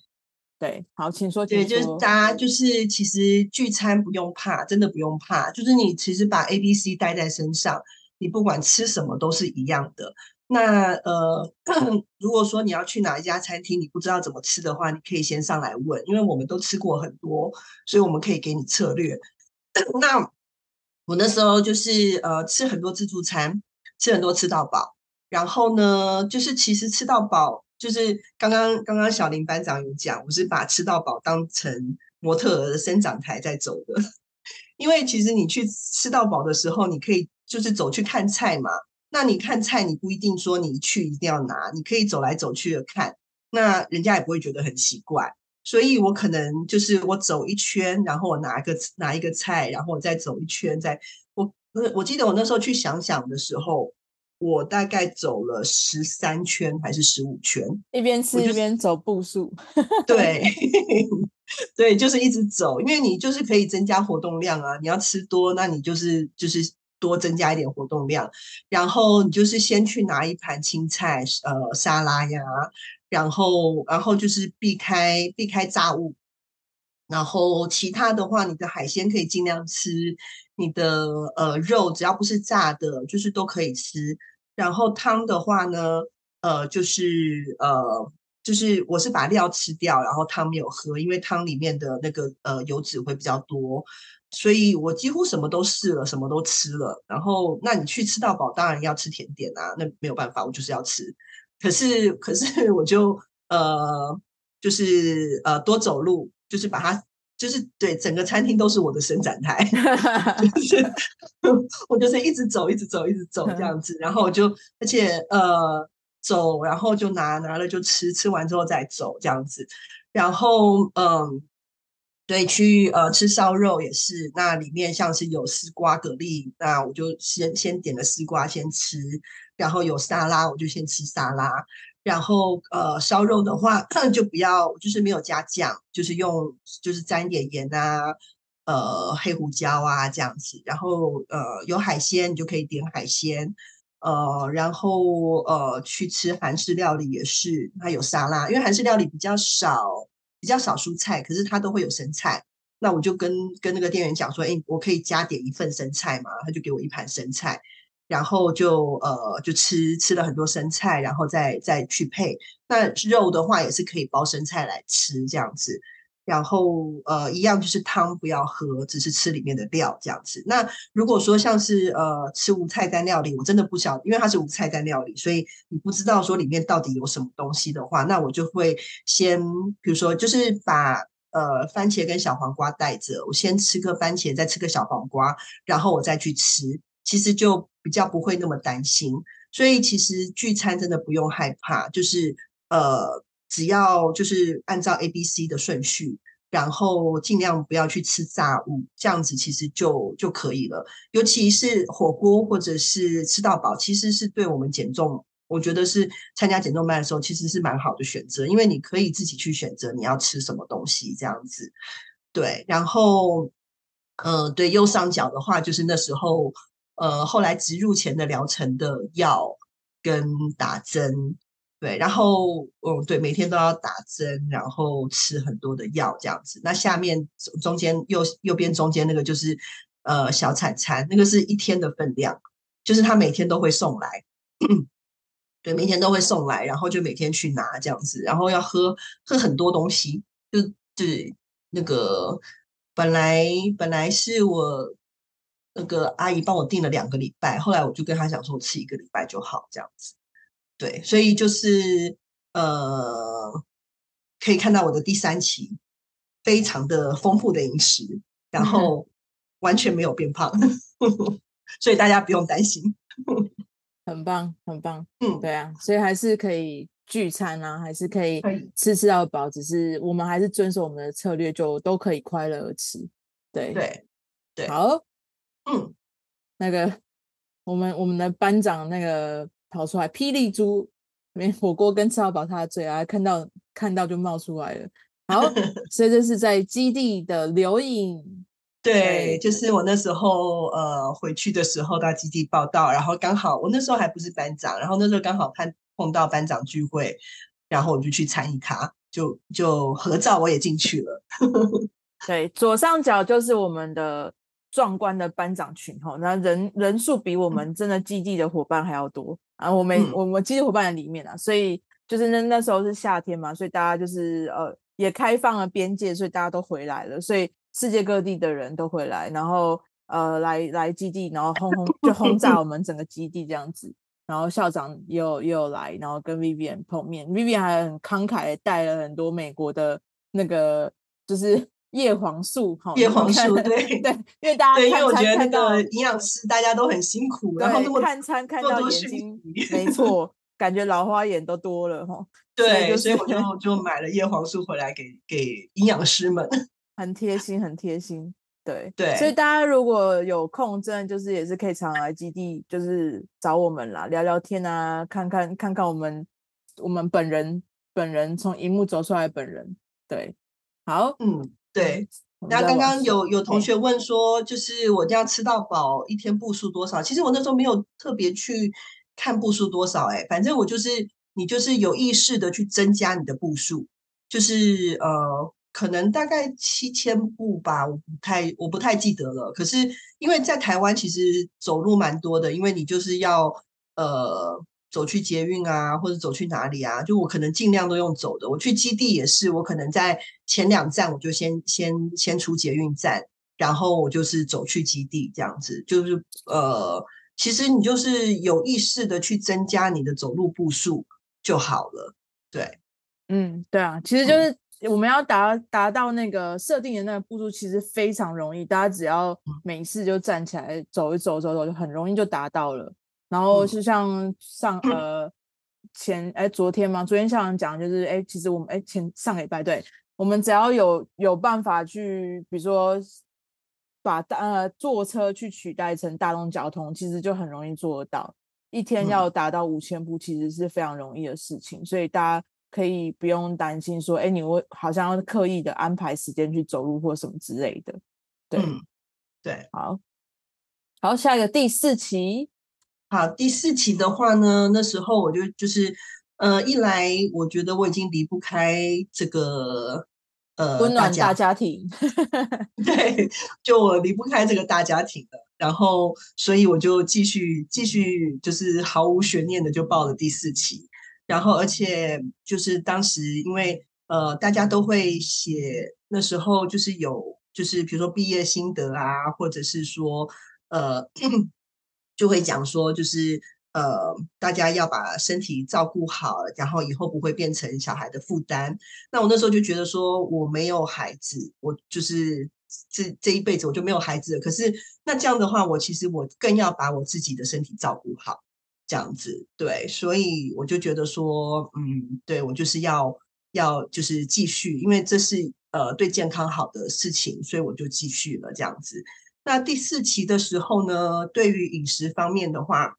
Speaker 1: 对，好，请说。
Speaker 2: 对，就是大家就是其实聚餐不用怕，真的不用怕，就是你其实把 A、B、C 带在身上，你不管吃什么都是一样的。那呃，如果说你要去哪一家餐厅，你不知道怎么吃的话，你可以先上来问，因为我们都吃过很多，所以我们可以给你策略。那。我那时候就是呃吃很多自助餐，吃很多吃到饱，然后呢，就是其实吃到饱，就是刚刚刚刚小林班长有讲，我是把吃到饱当成模特儿的伸展台在走的，因为其实你去吃到饱的时候，你可以就是走去看菜嘛，那你看菜你不一定说你去一定要拿，你可以走来走去的看，那人家也不会觉得很奇怪。所以我可能就是我走一圈，然后我拿一个拿一个菜，然后我再走一圈，再我我记得我那时候去想想的时候，我大概走了十三圈还是十五圈，
Speaker 1: 一边吃一边走步数。
Speaker 2: 对，对，就是一直走，因为你就是可以增加活动量啊。你要吃多，那你就是就是多增加一点活动量，然后你就是先去拿一盘青菜，呃，沙拉呀。然后，然后就是避开避开炸物，然后其他的话，你的海鲜可以尽量吃，你的呃肉只要不是炸的，就是都可以吃。然后汤的话呢，呃，就是呃，就是我是把料吃掉，然后汤没有喝，因为汤里面的那个呃油脂会比较多，所以我几乎什么都试了，什么都吃了。然后，那你去吃到饱，当然要吃甜点啊，那没有办法，我就是要吃。可是，可是我就呃，就是呃，多走路，就是把它，就是对整个餐厅都是我的伸展台，就是我就是一直走，一直走，一直走这样子，然后就而且呃走，然后就拿拿了就吃，吃完之后再走这样子，然后嗯。对，去呃吃烧肉也是，那里面像是有丝瓜蛤蜊，那我就先先点了丝瓜先吃，然后有沙拉我就先吃沙拉，然后呃烧肉的话 就不要就是没有加酱，就是用就是沾一点盐啊，呃黑胡椒啊这样子，然后呃有海鲜你就可以点海鲜，呃然后呃去吃韩式料理也是，它有沙拉，因为韩式料理比较少。比较少蔬菜，可是它都会有生菜。那我就跟跟那个店员讲说，诶，我可以加点一份生菜嘛？他就给我一盘生菜，然后就呃就吃吃了很多生菜，然后再再去配。那肉的话也是可以包生菜来吃这样子。然后呃，一样就是汤不要喝，只是吃里面的料这样子。那如果说像是呃吃无菜单料理，我真的不晓，因为它是无菜单料理，所以你不知道说里面到底有什么东西的话，那我就会先比如说就是把呃番茄跟小黄瓜带着，我先吃个番茄，再吃个小黄瓜，然后我再去吃，其实就比较不会那么担心。所以其实聚餐真的不用害怕，就是呃。只要就是按照 A、B、C 的顺序，然后尽量不要去吃炸物，这样子其实就就可以了。尤其是火锅或者是吃到饱，其实是对我们减重，我觉得是参加减重班的时候，其实是蛮好的选择，因为你可以自己去选择你要吃什么东西，这样子。对，然后，呃，对右上角的话，就是那时候，呃，后来植入前的疗程的药跟打针。对，然后嗯，对，每天都要打针，然后吃很多的药这样子。那下面中间右右边中间那个就是呃小产餐，那个是一天的分量，就是他每天都会送来，对，每天都会送来，然后就每天去拿这样子，然后要喝喝很多东西，就就是那个本来本来是我那个阿姨帮我订了两个礼拜，后来我就跟她讲说，吃一个礼拜就好这样子。对，所以就是呃，可以看到我的第三期非常的丰富的饮食，然后 完全没有变胖，所以大家不用担心，
Speaker 1: 很棒，很棒，嗯，对啊，所以还是可以聚餐啊，还是可以吃吃到饱，只是我们还是遵守我们的策略，就都可以快乐而吃，对。
Speaker 2: 对对，
Speaker 1: 好，
Speaker 2: 嗯，
Speaker 1: 那个我们我们的班长那个。跑出来，霹雳猪，没火锅跟吃到饱，他的最爱，看到看到就冒出来了。好，所以这是在基地的留影。
Speaker 2: 对，就是我那时候呃回去的时候到基地报道，然后刚好我那时候还不是班长，然后那时候刚好看碰到班长聚会，然后我就去参与他，就就合照，我也进去了。
Speaker 1: 对，左上角就是我们的。壮观的班长群哈，那人人数比我们真的基地的伙伴还要多啊！我们、嗯、我们基地伙伴的里面啊，所以就是那那时候是夏天嘛，所以大家就是呃也开放了边界，所以大家都回来了，所以世界各地的人都回来，然后呃来来基地，然后轰轰就轰炸我 们整个基地这样子，然后校长也有也有来，然后跟 Vivian 碰面，Vivian 还很慷慨带了很多美国的那个就是。叶黄素，哈，
Speaker 2: 叶黄素，对
Speaker 1: 对，因为大家对，因为我觉得那
Speaker 2: 个营养师大家都很辛苦，然后
Speaker 1: 看餐看到眼睛，没错，感觉老花眼都多了哈。
Speaker 2: 对，所以我就就买了叶黄素回来给给营养师们，
Speaker 1: 很贴心，很贴心。对
Speaker 2: 对，
Speaker 1: 所以大家如果有空，真的就是也是可以常来基地，就是找我们啦，聊聊天啊，看看看看我们我们本人本人从荧幕走出来本人。对，好，
Speaker 2: 嗯。对，那刚刚有有同学问说，就是我这样吃到饱一天步数多少？其实我那时候没有特别去看步数多少，哎，反正我就是你就是有意识的去增加你的步数，就是呃，可能大概七千步吧，我不太我不太记得了。可是因为在台湾其实走路蛮多的，因为你就是要呃。走去捷运啊，或者走去哪里啊？就我可能尽量都用走的。我去基地也是，我可能在前两站我就先先先出捷运站，然后我就是走去基地这样子。就是呃，其实你就是有意识的去增加你的走路步数就好了。对，
Speaker 1: 嗯，对啊，其实就是我们要达达到那个设定的那个步数，其实非常容易，大家只要每次就站起来走一走，走走就很容易就达到了。然后是像上呃前哎昨天嘛，昨天校长讲就是哎，其实我们哎前上礼拜对，我们只要有有办法去，比如说把大呃坐车去取代成大众交通，其实就很容易做得到。一天要达到五千步，其实是非常容易的事情，所以大家。可以不用担心说，哎，你会好像要刻意的安排时间去走路或什么之类的。对，
Speaker 2: 嗯、对，
Speaker 1: 好，好，下一个第四期，
Speaker 2: 好，第四期的话呢，那时候我就就是，呃，一来我觉得我已经离不开这个呃
Speaker 1: 温暖大家庭，
Speaker 2: 对，就我离不开这个大家庭了，然后所以我就继续继续就是毫无悬念的就报了第四期。然后，而且就是当时，因为呃，大家都会写，那时候就是有，就是比如说毕业心得啊，或者是说呃，就会讲说，就是呃，大家要把身体照顾好，然后以后不会变成小孩的负担。那我那时候就觉得说，我没有孩子，我就是这这一辈子我就没有孩子了。可是那这样的话，我其实我更要把我自己的身体照顾好。这样子，对，所以我就觉得说，嗯，对，我就是要要就是继续，因为这是呃对健康好的事情，所以我就继续了这样子。那第四期的时候呢，对于饮食方面的话，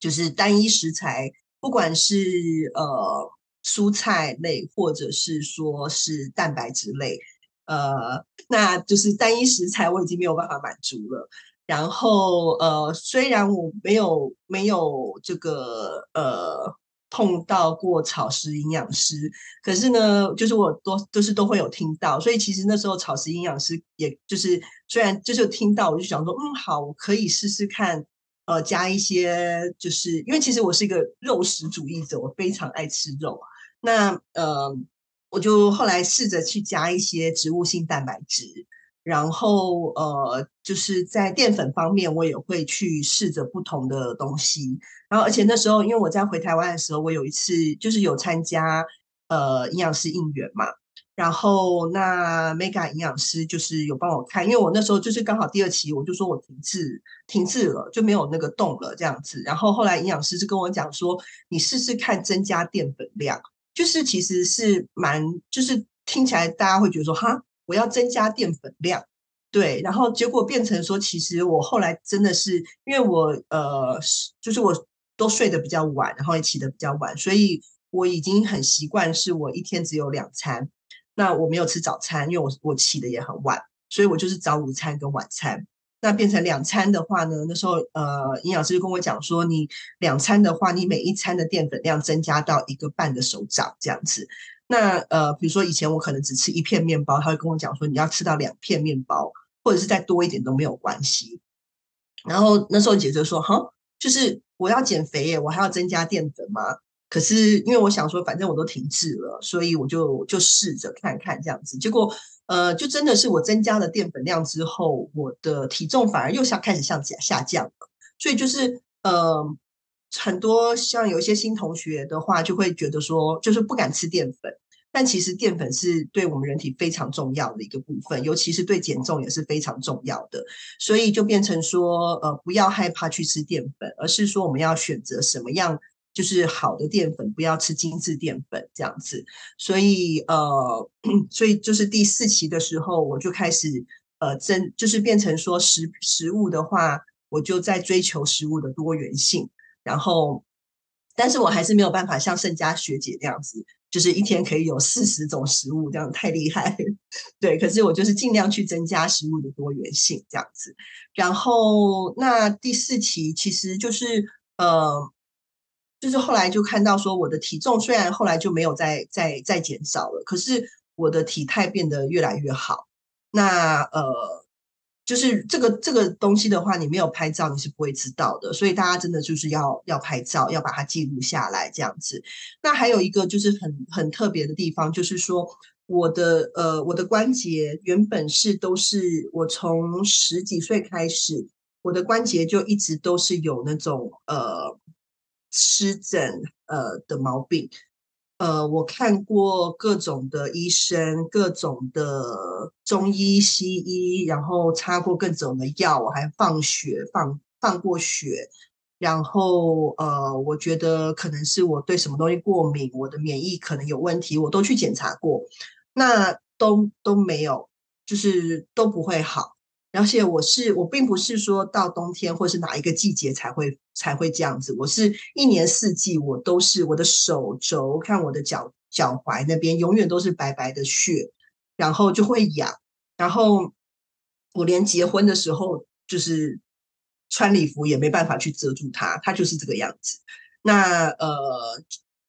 Speaker 2: 就是单一食材，不管是呃蔬菜类，或者是说是蛋白质类，呃，那就是单一食材我已经没有办法满足了。然后呃，虽然我没有没有这个呃碰到过草食营养师，可是呢，就是我都就是都会有听到，所以其实那时候草食营养师也就是虽然就是听到，我就想说，嗯，好，我可以试试看，呃，加一些，就是因为其实我是一个肉食主义者，我非常爱吃肉，那呃，我就后来试着去加一些植物性蛋白质。然后呃，就是在淀粉方面，我也会去试着不同的东西。然后，而且那时候，因为我在回台湾的时候，我有一次就是有参加呃营养师应援嘛。然后那 Mega 营养师就是有帮我看，因为我那时候就是刚好第二期，我就说我停滞停滞了，就没有那个动了这样子。然后后来营养师就跟我讲说，你试试看增加淀粉量，就是其实是蛮，就是听起来大家会觉得说哈。我要增加淀粉量，对，然后结果变成说，其实我后来真的是因为我呃，就是我都睡得比较晚，然后也起得比较晚，所以我已经很习惯是我一天只有两餐，那我没有吃早餐，因为我我起得也很晚，所以我就是早午餐跟晚餐，那变成两餐的话呢，那时候呃，营养师就跟我讲说，你两餐的话，你每一餐的淀粉量增加到一个半的手掌这样子。那呃，比如说以前我可能只吃一片面包，他会跟我讲说，你要吃到两片面包，或者是再多一点都没有关系。然后那时候姐姐说，哈，就是我要减肥耶，我还要增加淀粉吗？可是因为我想说，反正我都停滞了，所以我就就试着看看这样子。结果呃，就真的是我增加了淀粉量之后，我的体重反而又向开始向下下降了。所以就是呃。很多像有一些新同学的话，就会觉得说，就是不敢吃淀粉。但其实淀粉是对我们人体非常重要的一个部分，尤其是对减重也是非常重要的。所以就变成说，呃，不要害怕去吃淀粉，而是说我们要选择什么样就是好的淀粉，不要吃精致淀粉这样子。所以，呃，所以就是第四期的时候，我就开始呃，真就是变成说食食物的话，我就在追求食物的多元性。然后，但是我还是没有办法像盛嘉学姐那样子，就是一天可以有四十种食物，这样太厉害。对，可是我就是尽量去增加食物的多元性，这样子。然后，那第四题其实就是呃，就是后来就看到说，我的体重虽然后来就没有再再再减少了，可是我的体态变得越来越好。那呃。就是这个这个东西的话，你没有拍照，你是不会知道的。所以大家真的就是要要拍照，要把它记录下来这样子。那还有一个就是很很特别的地方，就是说我的呃我的关节原本是都是我从十几岁开始，我的关节就一直都是有那种呃湿疹呃的毛病。呃，我看过各种的医生，各种的中医、西医，然后擦过各种的药，我还放血放放过血，然后呃，我觉得可能是我对什么东西过敏，我的免疫可能有问题，我都去检查过，那都都没有，就是都不会好。而且我是我并不是说到冬天或是哪一个季节才会才会这样子，我是一年四季我都是我的手肘，看我的脚脚踝那边永远都是白白的血，然后就会痒，然后我连结婚的时候就是穿礼服也没办法去遮住它，它就是这个样子。那呃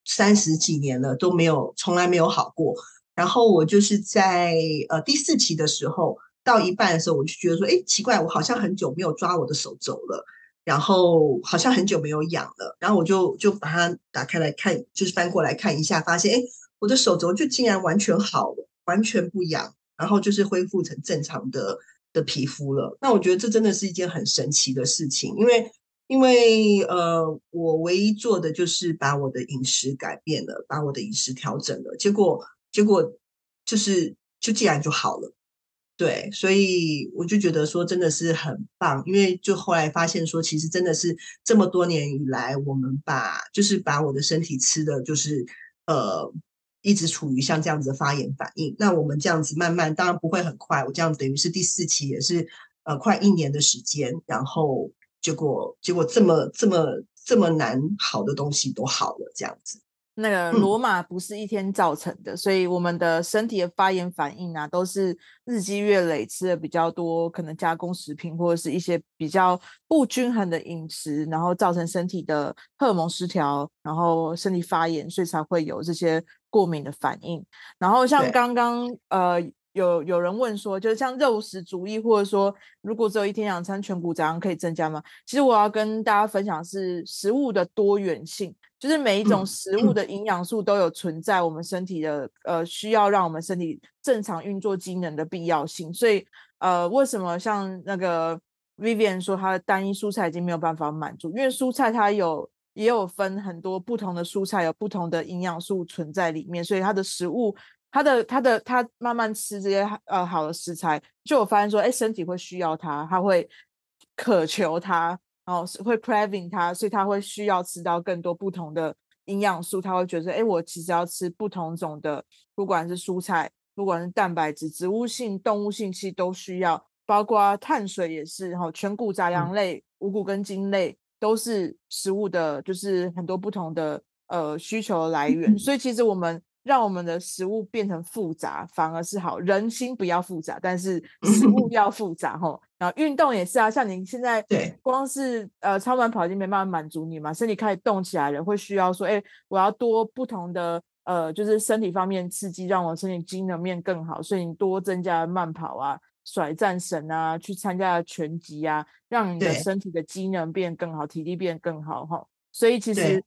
Speaker 2: 三十几年了都没有从来没有好过，然后我就是在呃第四期的时候。到一半的时候，我就觉得说，哎，奇怪，我好像很久没有抓我的手肘了，然后好像很久没有痒了，然后我就就把它打开来看，就是翻过来看一下，发现，哎，我的手肘就竟然完全好了，完全不痒，然后就是恢复成正常的的皮肤了。那我觉得这真的是一件很神奇的事情，因为因为呃，我唯一做的就是把我的饮食改变了，把我的饮食调整了，结果结果就是就竟然就好了。对，所以我就觉得说真的是很棒，因为就后来发现说，其实真的是这么多年以来，我们把就是把我的身体吃的就是呃一直处于像这样子的发炎反应。那我们这样子慢慢，当然不会很快，我这样等于是第四期也是呃快一年的时间，然后结果结果这么这么这么难好的东西都好了，这样子。
Speaker 1: 那个罗马不是一天造成的，嗯，所以我们的身体的发炎反应啊，都是日积月累吃的比较多，可能加工食品或者是一些比较不均衡的饮食，然后造成身体的荷尔蒙失调，然后身体发炎，所以才会有这些过敏的反应。然后像刚刚呃有有人问说，就是像肉食主义，或者说如果只有一天两餐全谷杂粮可以增加吗？其实我要跟大家分享的是食物的多元性。就是每一种食物的营养素都有存在我们身体的呃需要让我们身体正常运作机能的必要性，所以呃为什么像那个 Vivian 说它的单一蔬菜已经没有办法满足，因为蔬菜它有也有分很多不同的蔬菜，有不同的营养素存在里面，所以它的食物它的他的他慢慢吃这些呃好的食材，就我发现说哎身体会需要它，它会渴求它。然后是会 craving 它，所以它会需要吃到更多不同的营养素。他会觉得，哎，我其实要吃不同种的，不管是蔬菜，不管是蛋白质，植物性、动物性，其实都需要。包括碳水也是，哈，全谷杂粮类、嗯、五谷根茎类都是食物的，就是很多不同的呃需求的来源。所以其实我们。让我们的食物变成复杂，反而是好。人心不要复杂，但是 食物要复杂吼。然后运动也是啊，像您现在对，光是呃超慢跑已经没办法满足你嘛，身体开始动起来了，会需要说，哎，我要多不同的呃，就是身体方面刺激，让我身体机能面更好。所以你多增加慢跑啊、甩战绳啊，去参加拳击啊，让你的身体的机能变更好，体力变更好哈。所以其实。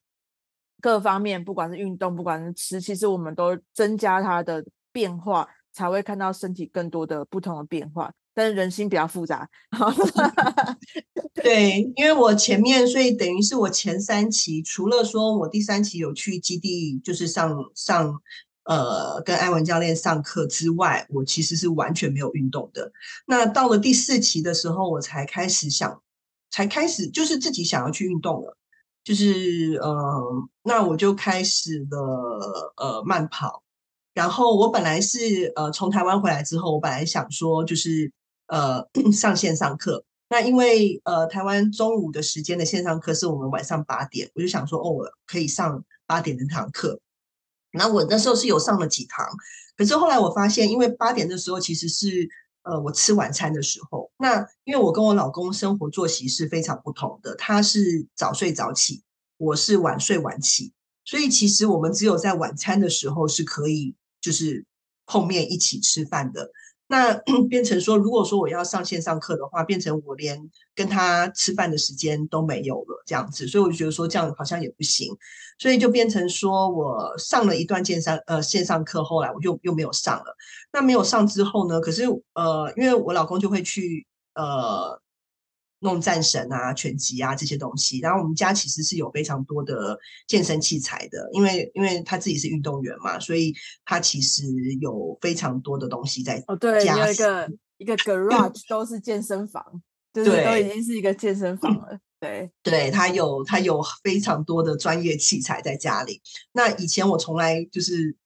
Speaker 1: 各方面，不管是运动，不管是吃，其实我们都增加它的变化，才会看到身体更多的不同的变化。但是人心比较复杂，
Speaker 2: 对，因为我前面，所以等于是我前三期，除了说我第三期有去基地，就是上上呃跟艾文教练上课之外，我其实是完全没有运动的。那到了第四期的时候，我才开始想，才开始就是自己想要去运动了。就是呃，那我就开始了呃慢跑，然后我本来是呃从台湾回来之后，我本来想说就是呃 上线上课，那因为呃台湾中午的时间的线上课是我们晚上八点，我就想说哦，我可以上八点的堂课，那我那时候是有上了几堂，可是后来我发现，因为八点的时候其实是。呃，我吃晚餐的时候，那因为我跟我老公生活作息是非常不同的，他是早睡早起，我是晚睡晚起，所以其实我们只有在晚餐的时候是可以就是碰面一起吃饭的。那 变成说，如果说我要上线上课的话，变成我连跟他吃饭的时间都没有了，这样子，所以我就觉得说这样好像也不行，所以就变成说我上了一段线上呃线上课，后来我就又没有上了。那没有上之后呢，可是呃，因为我老公就会去呃弄战神啊、拳击啊这些东西。然后我们家其实是有非常多的健身器材的，因为因为他自己是运动员嘛，所以他其实有非常多的东西在
Speaker 1: 哦，对，有一个一个 garage 都是健身房，就是都已经是一个健身房了。对，
Speaker 2: 对，他有他有非常多的专业器材在家里。那以前我从来就是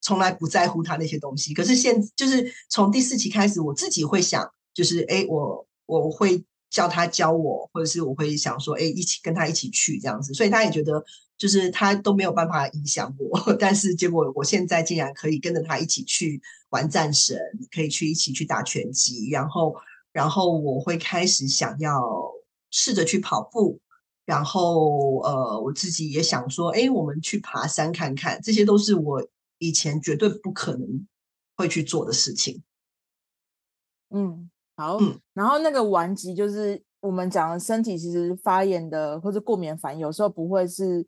Speaker 2: 从来不在乎他那些东西，可是现就是从第四期开始，我自己会想，就是哎，我我会。叫他教我，或者是我会想说，哎，一起跟他一起去这样子，所以他也觉得，就是他都没有办法影响我，但是结果我现在竟然可以跟着他一起去玩战神，可以去一起去打拳击，然后，然后我会开始想要试着去跑步，然后，呃，我自己也想说，哎，我们去爬山看看，这些都是我以前绝对不可能会去做的事情。
Speaker 1: 嗯。好，然后那个顽疾就是我们讲的身体其实发炎的或者过敏反应，有时候不会是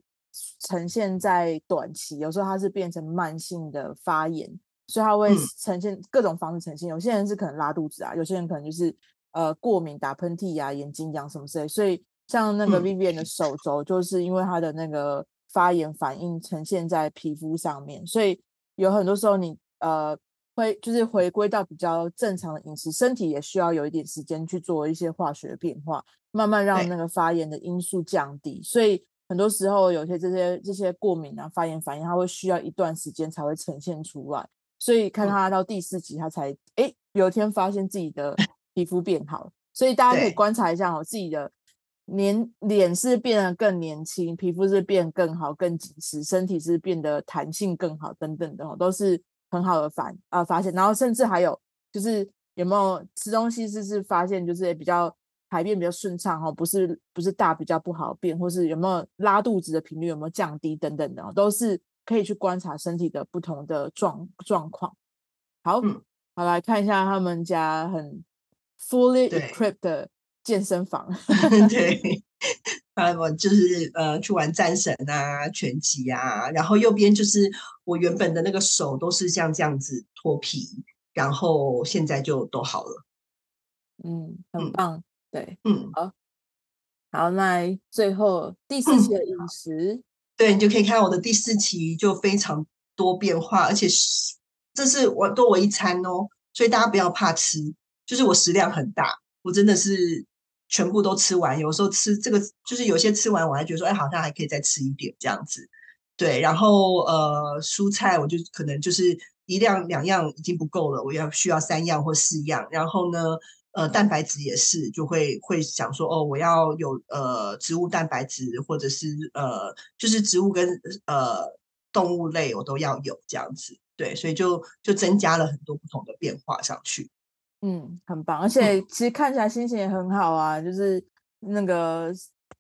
Speaker 1: 呈现在短期，有时候它是变成慢性的发炎，所以它会呈现各种方式呈现。有些人是可能拉肚子啊，有些人可能就是呃过敏、打喷嚏啊、眼睛痒什么之类。所以像那个 Vivian 的手肘，就是因为它的那个发炎反应呈现在皮肤上面，所以有很多时候你呃。会就是回归到比较正常的饮食，身体也需要有一点时间去做一些化学变化，慢慢让那个发炎的因素降低。所以很多时候有些这些这些过敏啊、发炎反应，它会需要一段时间才会呈现出来。所以看他到第四集，他才哎有一天发现自己的皮肤变好。所以大家可以观察一下哦，自己的年脸是变得更年轻，皮肤是变更好、更紧实，身体是变得弹性更好等等的哦，都是。很好的反啊发现，然后甚至还有就是有没有吃东西是是发现就是比较排便比较顺畅哈，不是不是大比较不好便，或是有没有拉肚子的频率有没有降低等等的，都是可以去观察身体的不同的状状况。好，嗯、好来看一下他们家很 fully equipped 的健身房。
Speaker 2: 对。啊，我就是呃去玩战神啊、拳击啊，然后右边就是我原本的那个手都是像这样子脱皮，然后现在就都好了。
Speaker 1: 嗯，很棒，嗯、对，嗯，好，好，那最后第四期的饮食，嗯、
Speaker 2: 对，你就可以看我的第四期就非常多变化，而且是这是我多我一餐哦，所以大家不要怕吃，就是我食量很大，我真的是。全部都吃完，有时候吃这个就是有些吃完，我还觉得说，哎，好像还可以再吃一点这样子。对，然后呃，蔬菜我就可能就是一样两样已经不够了，我要需要三样或四样。然后呢，呃，蛋白质也是，就会会想说，哦，我要有呃植物蛋白质，或者是呃就是植物跟呃动物类我都要有这样子。对，所以就就增加了很多不同的变化上去。
Speaker 1: 嗯，很棒，而且其实看起来心情也很好啊，嗯、就是那个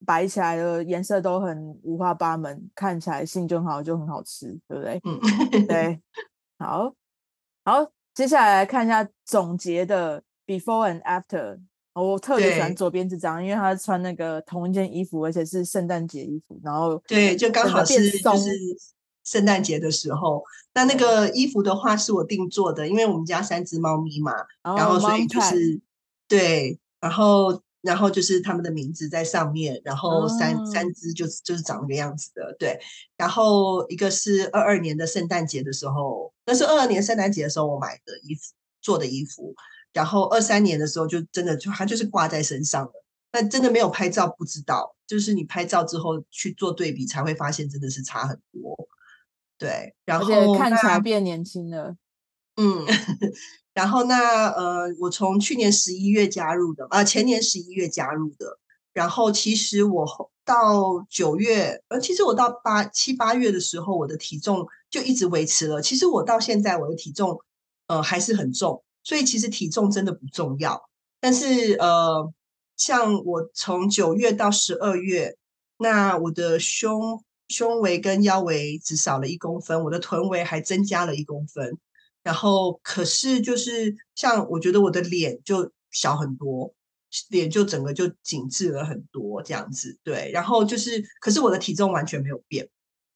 Speaker 1: 摆起来的颜色都很五花八门，看起来心情就很好，就很好吃，对不对？嗯，对，好，好，接下来来看一下总结的 before and after。我特别喜欢左边这张，因为他穿那个同一件衣服，而且是圣诞节衣服，然后
Speaker 2: 对，就刚好是就是。圣诞节的时候，那那个衣服的话是我定做的，因为我们家三只猫咪嘛，哦、然后所以就是对，然后然后就是他们的名字在上面，然后三、哦、三只就就是长那个样子的，对，然后一个是二二年的圣诞节的时候，那是二二年圣诞节的时候我买的衣服做的衣服，然后二三年的时候就真的就它就是挂在身上了，那真的没有拍照不知道，就是你拍照之后去做对比才会发现真的是差很多。对，然后
Speaker 1: 看起来变年轻了。
Speaker 2: 嗯，然后那呃，我从去年十一月加入的，啊、呃，前年十一月加入的。然后其实我到九月，呃，其实我到八七八月的时候，我的体重就一直维持了。其实我到现在我的体重，呃，还是很重。所以其实体重真的不重要。但是呃，像我从九月到十二月，那我的胸。胸围跟腰围只少了一公分，我的臀围还增加了一公分，然后可是就是像我觉得我的脸就小很多，脸就整个就紧致了很多这样子，对，然后就是可是我的体重完全没有变，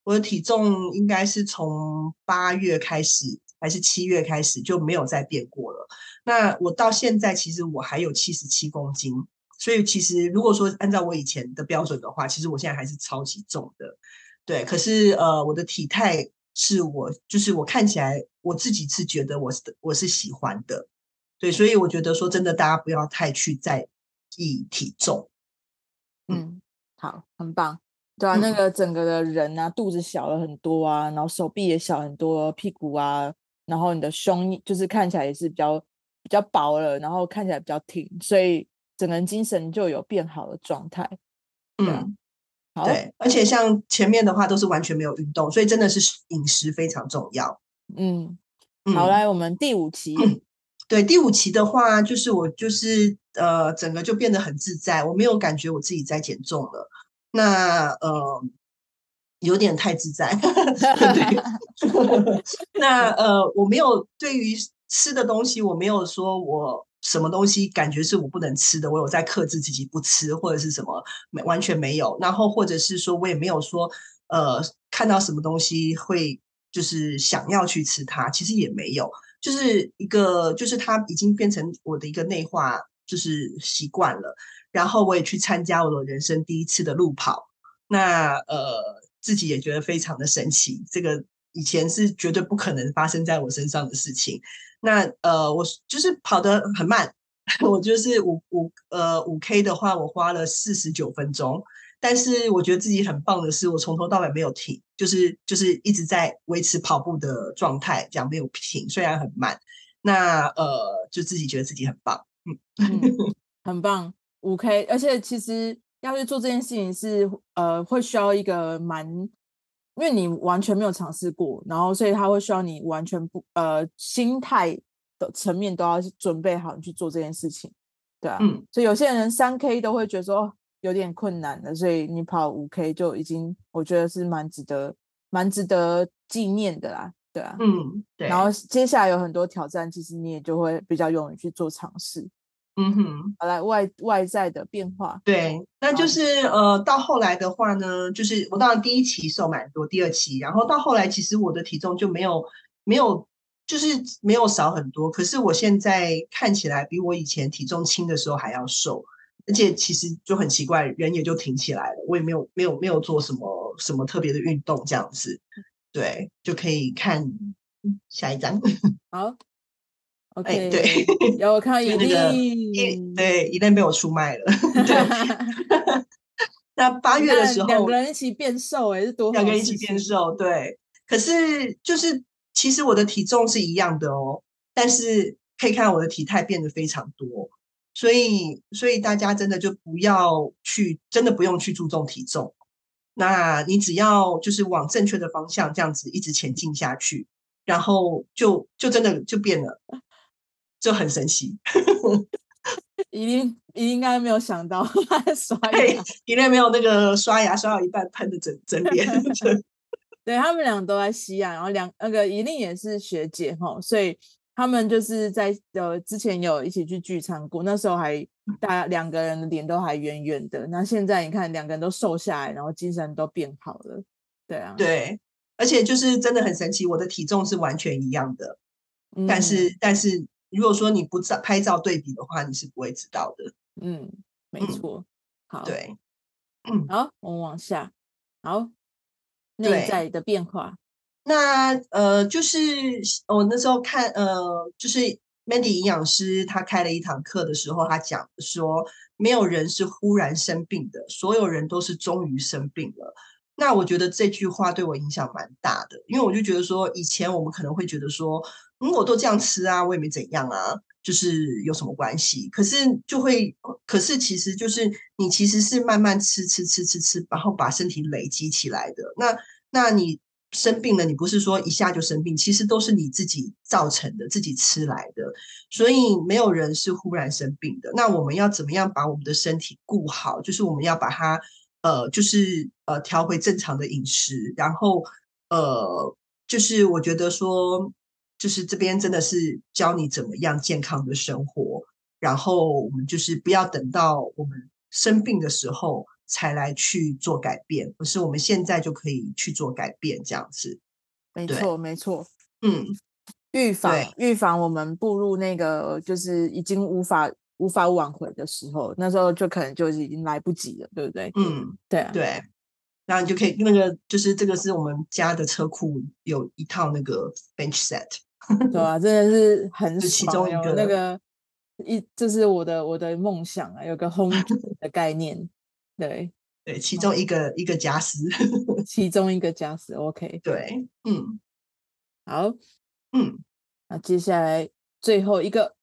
Speaker 2: 我的体重应该是从八月开始还是七月开始就没有再变过了，那我到现在其实我还有七十七公斤，所以其实如果说按照我以前的标准的话，其实我现在还是超级重的。对，可是呃，我的体态是我就是我看起来我自己是觉得我是我是喜欢的。对，所以我觉得说真的，大家不要太去在意体重。
Speaker 1: 嗯，好，很棒。对啊，那个整个的人啊，肚子小了很多啊，然后手臂也小很多，屁股啊，然后你的胸就是看起来也是比较比较薄了，然后看起来比较挺，所以整个人精神就有变好的状态。
Speaker 2: 嗯，好，对，而且像前面的话都是完全没有运动，所以真的是饮食非常重要。
Speaker 1: 嗯，好，来我们第五期。
Speaker 2: 嗯 对，第五期的话，就是我就是呃，整个就变得很自在，我没有感觉我自己在减重了。那呃，有点太自在。对，那呃，我没有对于吃的东西，我没有说我什么东西感觉是我不能吃的，我有在克制自己不吃或者是什么，没完全没有。然后或者是说我也没有说呃，看到什么东西会就是想要去吃它，其实也没有。就是一个，就是它已经变成我的一个内化，就是习惯了。然后我也去参加我的人生第一次的路跑，那呃自己也觉得非常的神奇。这个以前是绝对不可能发生在我身上的事情。那呃我就是跑得很慢，我就是五五呃五 K 的话，我花了四十九分钟。但是我觉得自己很棒的是，我从头到尾没有停，就是就是一直在维持跑步的状态，这样没有停，虽然很慢。那呃，就自己觉得自己很棒，嗯，
Speaker 1: 嗯 很棒，五 K。而且其实要去做这件事情是呃，会需要一个蛮，因为你完全没有尝试过，然后所以他会需要你完全不呃心态的层面都要准备好你去做这件事情，对啊，嗯，所以有些人三 K 都会觉得说。有点困难的，所以你跑五 K 就已经，我觉得是蛮值得、蛮值得纪念的啦，对啊，
Speaker 2: 嗯，对。
Speaker 1: 然后接下来有很多挑战，其实你也就会比较勇于去做尝试。
Speaker 2: 嗯哼，
Speaker 1: 好来外外在的变化，
Speaker 2: 对，那就是呃，到后来的话呢，就是我当然第一期瘦蛮多，第二期，然后到后来其实我的体重就没有没有，就是没有少很多，可是我现在看起来比我以前体重轻的时候还要瘦。而且其实就很奇怪，人也就挺起来了。我也没有没有没有做什么什么特别的运动，这样子，对，就可以看下一张。
Speaker 1: 好，OK，欸、对，有我看到一定、那个，
Speaker 2: 对，一定被我出卖了。对 那八 月的时候，
Speaker 1: 两个人一起变瘦，哎，是多
Speaker 2: 两个人一起变瘦，对。可是就是其实我的体重是一样的哦，但是可以看到我的体态变得非常多。所以，所以大家真的就不要去，真的不用去注重体重。那你只要就是往正确的方向这样子一直前进下去，然后就就真的就变了，就很神奇。
Speaker 1: 一定应该没有想到 刷
Speaker 2: 牙，一定没有那个刷牙刷到一半喷的整整脸。
Speaker 1: 对，他们俩都在西岸，然后两那个一定也是学姐哈，所以。他们就是在呃之前有一起去聚餐过，那时候还大家两个人的脸都还圆圆的。那现在你看两个人都瘦下来，然后精神都变好了。对啊，
Speaker 2: 对，而且就是真的很神奇，我的体重是完全一样的。嗯、但是但是如果说你不照拍照对比的话，你是不会知道的。
Speaker 1: 嗯，没错。嗯、好，
Speaker 2: 对，
Speaker 1: 嗯，好，我们往下。好，内在的变化。
Speaker 2: 那呃，就是我那时候看呃，就是 Mandy 营养师他开了一堂课的时候，他讲说，没有人是忽然生病的，所有人都是终于生病了。那我觉得这句话对我影响蛮大的，因为我就觉得说，以前我们可能会觉得说，嗯，我都这样吃啊，我也没怎样啊，就是有什么关系？可是就会，可是其实就是你其实是慢慢吃吃吃吃吃，然后把身体累积起来的。那那你。生病了，你不是说一下就生病，其实都是你自己造成的，自己吃来的，所以没有人是忽然生病的。那我们要怎么样把我们的身体顾好？就是我们要把它，呃，就是呃调回正常的饮食，然后呃，就是我觉得说，就是这边真的是教你怎么样健康的生活，然后我们就是不要等到我们生病的时候。才来去做改变，不是我们现在就可以去做改变这样子。
Speaker 1: 没错，没错。
Speaker 2: 嗯，
Speaker 1: 预防预防我们步入那个就是已经无法无法挽回的时候，那时候就可能就已经来不及了，对不对？
Speaker 2: 嗯，
Speaker 1: 对啊，
Speaker 2: 对。那你就可以那个，就是这个是我们家的车库有一套那个 bench set，
Speaker 1: 对啊，真的是很
Speaker 2: 其中一个
Speaker 1: 那。个一，这是我的我的梦想啊，有个 home 的概念，对。
Speaker 2: 对，其中一个、嗯、一个家私，
Speaker 1: 其中一个家私，OK，
Speaker 2: 对，嗯，
Speaker 1: 好，
Speaker 2: 嗯，
Speaker 1: 那接下来最后一个，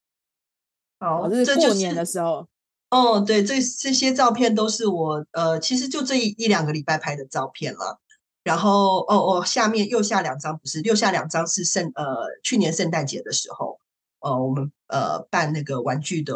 Speaker 2: 好，
Speaker 1: 这是过年的时候。
Speaker 2: 哦，对，这这些照片都是我呃，其实就这一一两个礼拜拍的照片了。然后，哦哦，下面右下两张不是，右下两张是圣呃去年圣诞节的时候，呃，我们呃办那个玩具的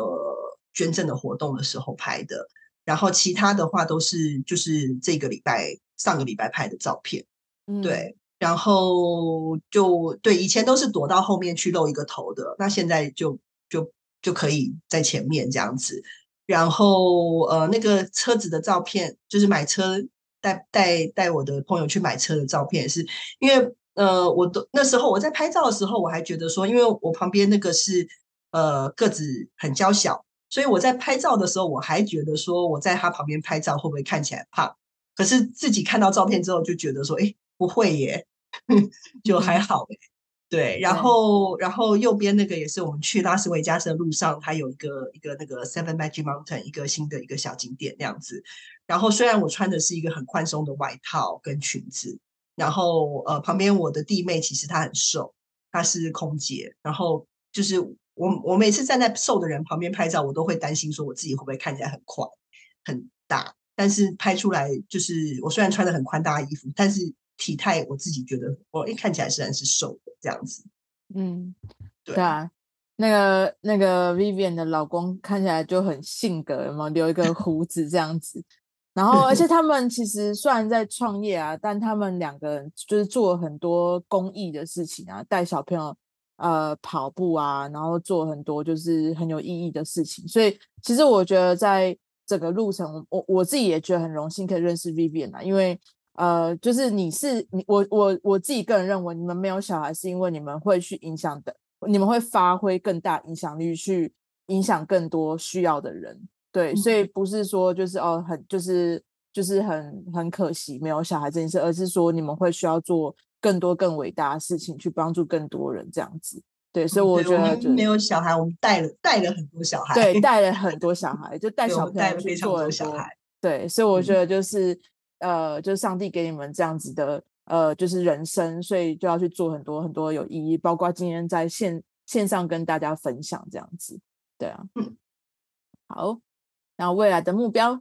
Speaker 2: 捐赠的活动的时候拍的。然后其他的话都是就是这个礼拜上个礼拜拍的照片，
Speaker 1: 嗯、
Speaker 2: 对。然后就对，以前都是躲到后面去露一个头的，那现在就就就可以在前面这样子。然后呃，那个车子的照片，就是买车带带带我的朋友去买车的照片，是因为呃，我都那时候我在拍照的时候，我还觉得说，因为我旁边那个是呃个子很娇小，所以我在拍照的时候，我还觉得说我在他旁边拍照会不会看起来胖？可是自己看到照片之后，就觉得说，哎，不会耶，就还好。对，然后然后右边那个也是我们去拉斯维加斯的路上，它有一个一个那个 Seven Magic Mountain 一个新的一个小景点那样子。然后虽然我穿的是一个很宽松的外套跟裙子，然后呃旁边我的弟妹其实她很瘦，她是空姐。然后就是我我每次站在瘦的人旁边拍照，我都会担心说我自己会不会看起来很宽很大。但是拍出来就是我虽然穿的很宽大的衣服，但是。体态我自己觉得我一看起来虽然是瘦的这样子，
Speaker 1: 嗯，对啊，那个那个 Vivian 的老公看起来就很性格，有没有留一个胡子这样子？然后而且 他们其实虽然在创业啊，但他们两个人就是做很多公益的事情啊，带小朋友呃跑步啊，然后做很多就是很有意义的事情。所以其实我觉得在整个路程，我我自己也觉得很荣幸可以认识 Vivian 啊，因为。呃，就是你是你我我我自己个人认为，你们没有小孩是因为你们会去影响的，你们会发挥更大影响力去影响更多需要的人，对，所以不是说就是哦很就是就是很很可惜没有小孩这件事，而是说你们会需要做更多更伟大的事情去帮助更多人这样子，对，所以我觉得就
Speaker 2: 没有小孩，我们带了带了很多小孩，
Speaker 1: 对，带了。很多小孩，就带小朋友去做小孩，对，所以我觉得就是。呃，就是上帝给你们这样子的，呃，就是人生，所以就要去做很多很多有意义，包括今天在线线上跟大家分享这样子，对啊，
Speaker 2: 嗯，
Speaker 1: 好，然后未来的目标，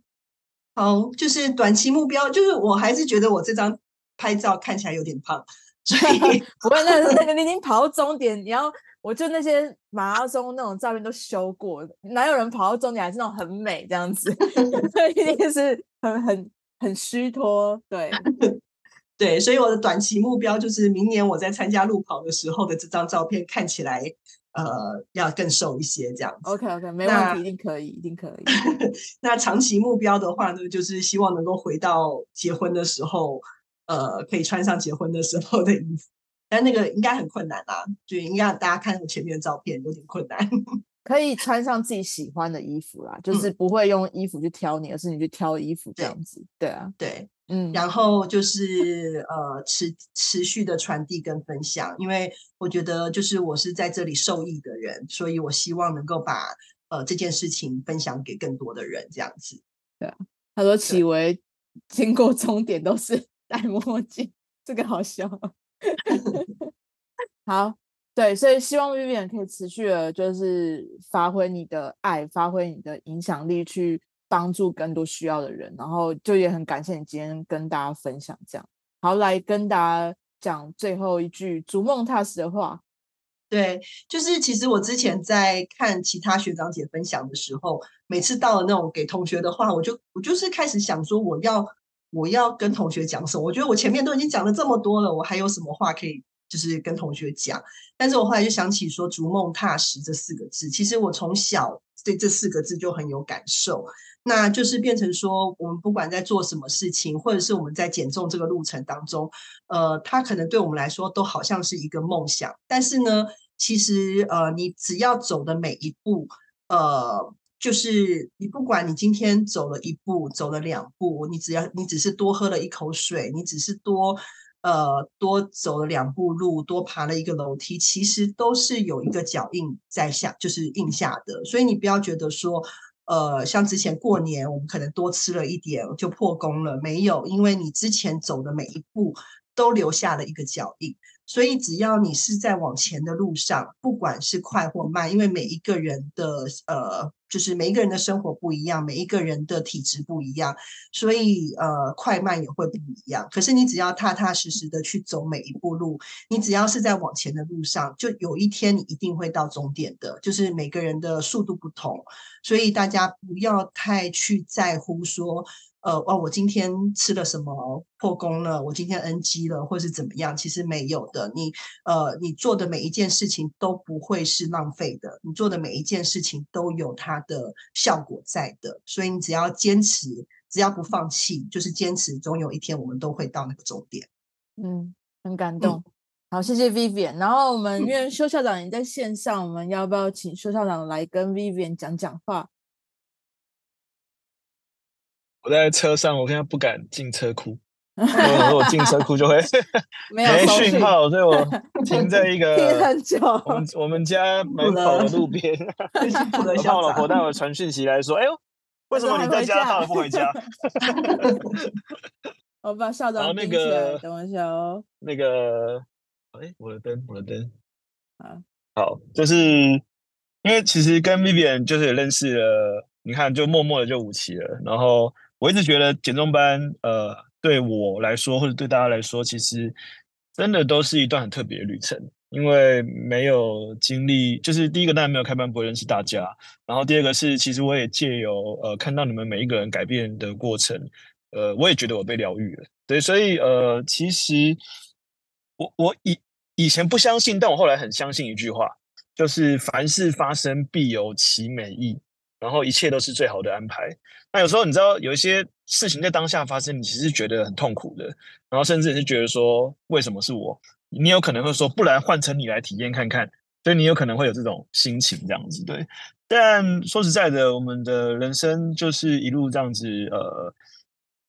Speaker 2: 好，就是短期目标，就是我还是觉得我这张拍照看起来有点胖，所以
Speaker 1: 不会，那那个你已经跑到终点，你要，我就那些马拉松那种照片都修过，哪有人跑到终点还是那种很美这样子，所以一定是很很。很虚脱，对
Speaker 2: 对，所以我的短期目标就是明年我在参加路跑的时候的这张照片看起来，呃，要更瘦一些这样子。
Speaker 1: OK OK，没问题，一定可以，一定可以。
Speaker 2: 那长期目标的话呢，就是希望能够回到结婚的时候，呃，可以穿上结婚的时候的衣服，但那个应该很困难啊，就应该大家看我前面的照片有点困难。
Speaker 1: 可以穿上自己喜欢的衣服啦，就是不会用衣服去挑你，嗯、而是你去挑衣服这样子。对，对啊，
Speaker 2: 对，
Speaker 1: 嗯，
Speaker 2: 然后就是呃持持续的传递跟分享，因为我觉得就是我是在这里受益的人，所以我希望能够把呃这件事情分享给更多的人，这样子。
Speaker 1: 对啊，他说启维经过终点都是 戴墨镜，这个好笑。好。对，所以希望 Vivian 可以持续的，就是发挥你的爱，发挥你的影响力，去帮助更多需要的人。然后就也很感谢你今天跟大家分享这样。好，来跟大家讲最后一句逐梦踏实的话。
Speaker 2: 对，就是其实我之前在看其他学长姐分享的时候，每次到了那种给同学的话，我就我就是开始想说，我要我要跟同学讲什么？我觉得我前面都已经讲了这么多了，我还有什么话可以？就是跟同学讲，但是我后来就想起说“逐梦踏实”这四个字，其实我从小对这四个字就很有感受。那就是变成说，我们不管在做什么事情，或者是我们在减重这个路程当中，呃，它可能对我们来说都好像是一个梦想。但是呢，其实呃，你只要走的每一步，呃，就是你不管你今天走了一步，走了两步，你只要你只是多喝了一口水，你只是多呃多走了两步路，多爬了一个楼梯，其实都是有一个脚印在下，就是印下的。所以你不要觉得说，呃，像之前过年我们可能多吃了一点就破功了，没有，因为你之前走的每一步都留下了一个脚印。所以，只要你是在往前的路上，不管是快或慢，因为每一个人的呃，就是每一个人的生活不一样，每一个人的体质不一样，所以呃，快慢也会不一样。可是你只要踏踏实实的去走每一步路，你只要是在往前的路上，就有一天你一定会到终点的。就是每个人的速度不同，所以大家不要太去在乎说。呃哦，我今天吃了什么破功了？我今天 NG 了，或是怎么样？其实没有的。你呃，你做的每一件事情都不会是浪费的，你做的每一件事情都有它的效果在的。所以你只要坚持，只要不放弃，就是坚持，总有一天我们都会到那个终点。
Speaker 1: 嗯，很感动。嗯、好，谢谢 Vivian。然后我们因为修校长也在线上，我们要不要请修校长来跟 Vivian 讲讲话？
Speaker 3: 我在车上，我现在不敢进车库，因为我进车库就会 没讯号，所以我 停在一个停很久我们我们家门口的路边。我怕我老婆待会传讯息来说：“哎呦，为什么你在家，他不回家？”
Speaker 1: 我把校长那个等我一下哦。
Speaker 3: 那个，哎，我的灯，我的灯。好，就是因为其实跟 Vivian 就是也认识了，你看就默默的就五期了，然后。我一直觉得减重班，呃，对我来说，或者对大家来说，其实真的都是一段很特别的旅程。因为没有经历，就是第一个当然没有开班，不会认识大家。然后第二个是，其实我也借由呃看到你们每一个人改变的过程，呃，我也觉得我被疗愈了。对，所以呃，其实我我以以前不相信，但我后来很相信一句话，就是凡事发生必有其美意。然后一切都是最好的安排。那有时候你知道，有一些事情在当下发生，你其实觉得很痛苦的，然后甚至是觉得说，为什么是我？你有可能会说，不然换成你来体验看看。所以你有可能会有这种心情这样子，对。但说实在的，我们的人生就是一路这样子，呃，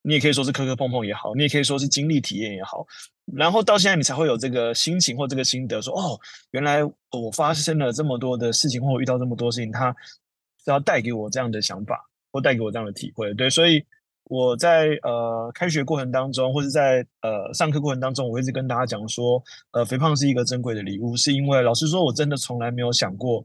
Speaker 3: 你也可以说是磕磕碰碰也好，你也可以说是经历体验也好，然后到现在你才会有这个心情或这个心得，说哦，原来我发生了这么多的事情，或我遇到这么多事情，它。是要带给我这样的想法，或带给我这样的体会，对，所以我在呃开学过程当中，或是在呃上课过程当中，我一直跟大家讲说，呃，肥胖是一个珍贵的礼物，是因为老实说，我真的从来没有想过，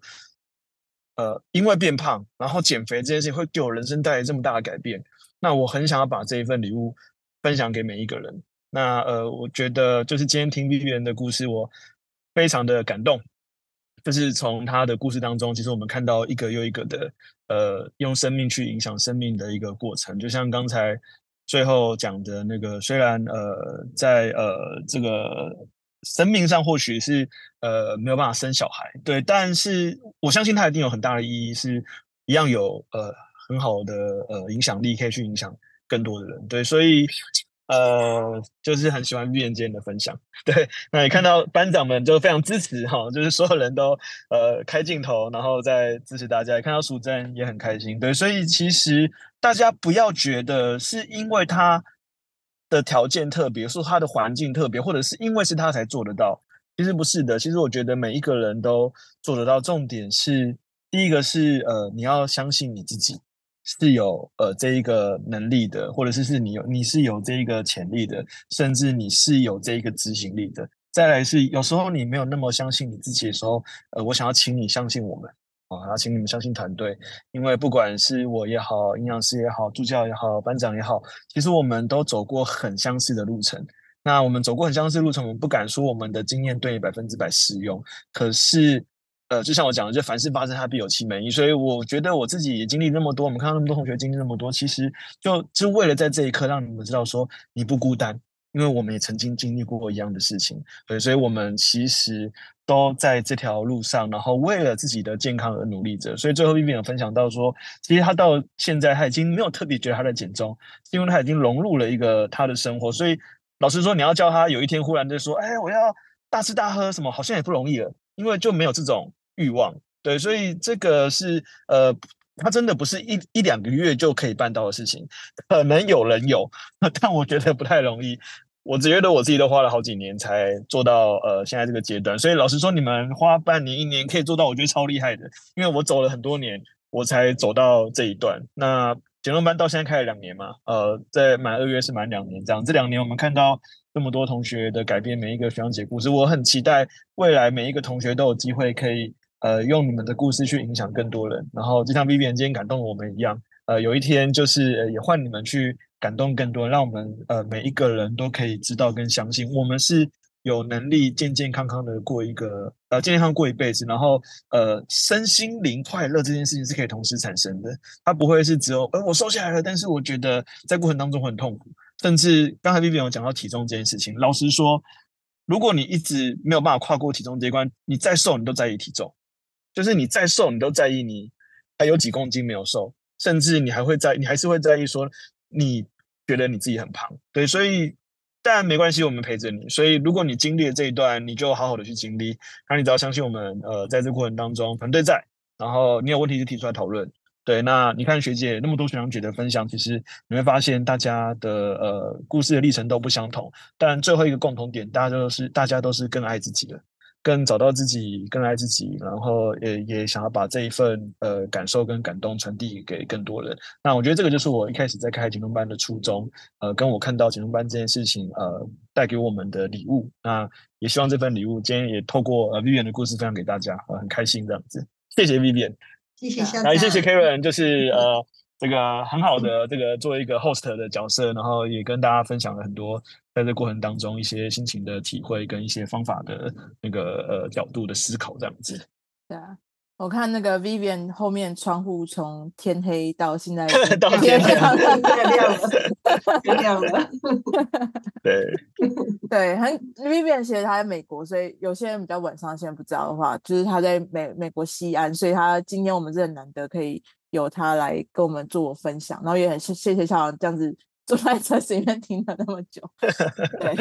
Speaker 3: 呃，因为变胖，然后减肥这件事情会给我人生带来这么大的改变。那我很想要把这一份礼物分享给每一个人。那呃，我觉得就是今天听 B B 人的故事，我非常的感动。就是从他的故事当中，其实我们看到一个又一个的，呃，用生命去影响生命的一个过程。就像刚才最后讲的那个，虽然呃，在呃这个生命上或许是呃没有办法生小孩，对，但是我相信他一定有很大的意义，是一样有呃很好的呃影响力，可以去影响更多的人，对，所以。呃，就是很喜欢 Vivian 今天的分享，对，那也看到班长们就非常支持哈，就是所有人都呃开镜头，然后再支持大家，也看到淑珍也很开心，对，所以其实大家不要觉得是因为他的条件特别，说他的环境特别，或者是因为是他才做得到，其实不是的，其实我觉得每一个人都做得到，重点是第一个是呃你要相信你自己。是有呃这一个能力的，或者是是你有你是有这一个潜力的，甚至你是有这一个执行力的。再来是有时候你没有那么相信你自己的时候，呃，我想要请你相信我们啊，要请你们相信团队，因为不管是我也好，营养师也好，助教也好，班长也好，其实我们都走过很相似的路程。那我们走过很相似的路程，我们不敢说我们的经验对你百分之百适用，可是。呃，就像我讲的，就凡事发生，它必有其门意。所以我觉得我自己也经历那么多，我们看到那么多同学经历那么多，其实就就为了在这一刻让你们知道说你不孤单，因为我们也曾经经历过一样的事情。对，所以我们其实都在这条路上，然后为了自己的健康而努力着。所以最后 Vivian 有分享到说，其实他到现在他已经没有特别觉得他在减重，因为他已经融入了一个他的生活。所以老实说，你要叫他有一天忽然就说，哎，我要大吃大喝什么，好像也不容易了。因为就没有这种欲望，对，所以这个是呃它真的不是一一两个月就可以办到的事情。可能有人有，但我觉得不太容易。我只觉得我自己都花了好几年才做到呃现在这个阶段。所以老实说，你们花半年一年可以做到，我觉得超厉害的。因为我走了很多年，我才走到这一段。那减重班到现在开了两年嘛，呃，在满二月是满两年这样。这两年我们看到这么多同学的改变，每一个学长姐故事，我很期待未来每一个同学都有机会可以呃用你们的故事去影响更多人。然后就像 Vivian 今天感动我们一样，呃，有一天就是也换你们去感动更多，让我们呃每一个人都可以知道跟相信，我们是。有能力健健康康的过一个呃健健康过一辈子，然后呃身心灵快乐这件事情是可以同时产生的，它不会是只有呃我瘦下来了，但是我觉得在过程当中很痛苦，甚至刚才 Vivian 有讲到体重这件事情，老实说，如果你一直没有办法跨过体重这一关，你再瘦你都在意体重，就是你再瘦你都在意你还有几公斤没有瘦，甚至你还会在你还是会在意说你觉得你自己很胖，对，所以。但没关系，我们陪着你。所以，如果你经历了这一段，你就好好的去经历。那你只要相信我们，呃，在这过程当中，团队在，然后你有问题就提出来讨论。对，那你看学姐那么多学长姐的分享，其实你会发现大家的呃故事的历程都不相同，但最后一个共同点，大家都是大家都是更爱自己的。更找到自己，更爱自己，然后也也想要把这一份呃感受跟感动传递给更多人。那我觉得这个就是我一开始在开减重班的初衷，呃，跟我看到减重班这件事情呃带给我们的礼物。那也希望这份礼物今天也透过呃 Vivian 的故事分享给大家，呃，很开心这样子。谢谢 Vivian，
Speaker 2: 谢谢校长，
Speaker 3: 来谢谢 Karen，就是呃。这个很好的这个作为一个 host 的角色，然后也跟大家分享了很多在这过程当中一些心情的体会跟一些方法的那个呃角度的思考这样子。
Speaker 1: 对啊，我看那个 Vivian 后面窗户从天黑到现在
Speaker 3: 到天
Speaker 2: 亮了，天亮了，天亮了。
Speaker 3: 对
Speaker 1: 对，很 Vivian 其实他在美国，所以有些人比较晚上，现在不知道的话，就是他在美美国西安，所以他今天我们真的难得可以。由他来跟我们做分享，然后也很谢谢谢校长这样子坐在车里面听了那么久。对，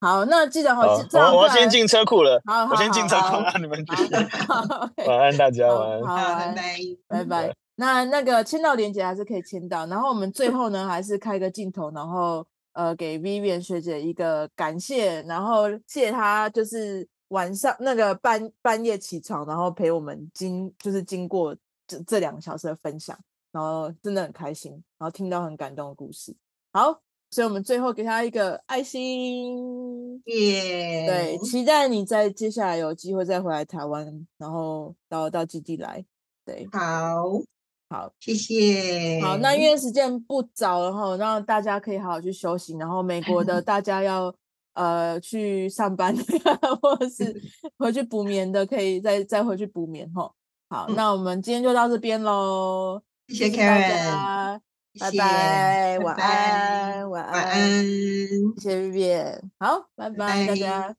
Speaker 1: 好，那记得好，我
Speaker 3: 我先进车库了。
Speaker 1: 好，
Speaker 3: 我先进车库，了你们继续。晚安，大家晚安。
Speaker 1: 好，拜拜，拜拜。那那个签到链接还是可以签到，然后我们最后呢，还是开个镜头，然后呃，给 Vivian 学姐一个感谢，然后谢谢她就是晚上那个半半夜起床，然后陪我们经就是经过。这这两个小时的分享，然后真的很开心，然后听到很感动的故事。好，所以我们最后给他一个爱心，
Speaker 2: 耶！
Speaker 1: 对，期待你在接下来有机会再回来台湾，然后到到基地来。对，
Speaker 2: 好，
Speaker 1: 好，
Speaker 2: 谢谢。
Speaker 1: 好，那因为时间不早了哈，让大家可以好好去休息。然后美国的 大家要呃去上班，或者是 回去补眠的，可以再再回去补眠哈。好，那我们今天就到这边喽。
Speaker 2: 谢谢 Karen，
Speaker 1: 拜拜，晚安，晚安，
Speaker 2: 晚安，
Speaker 1: 谢谢好，拜拜，大家。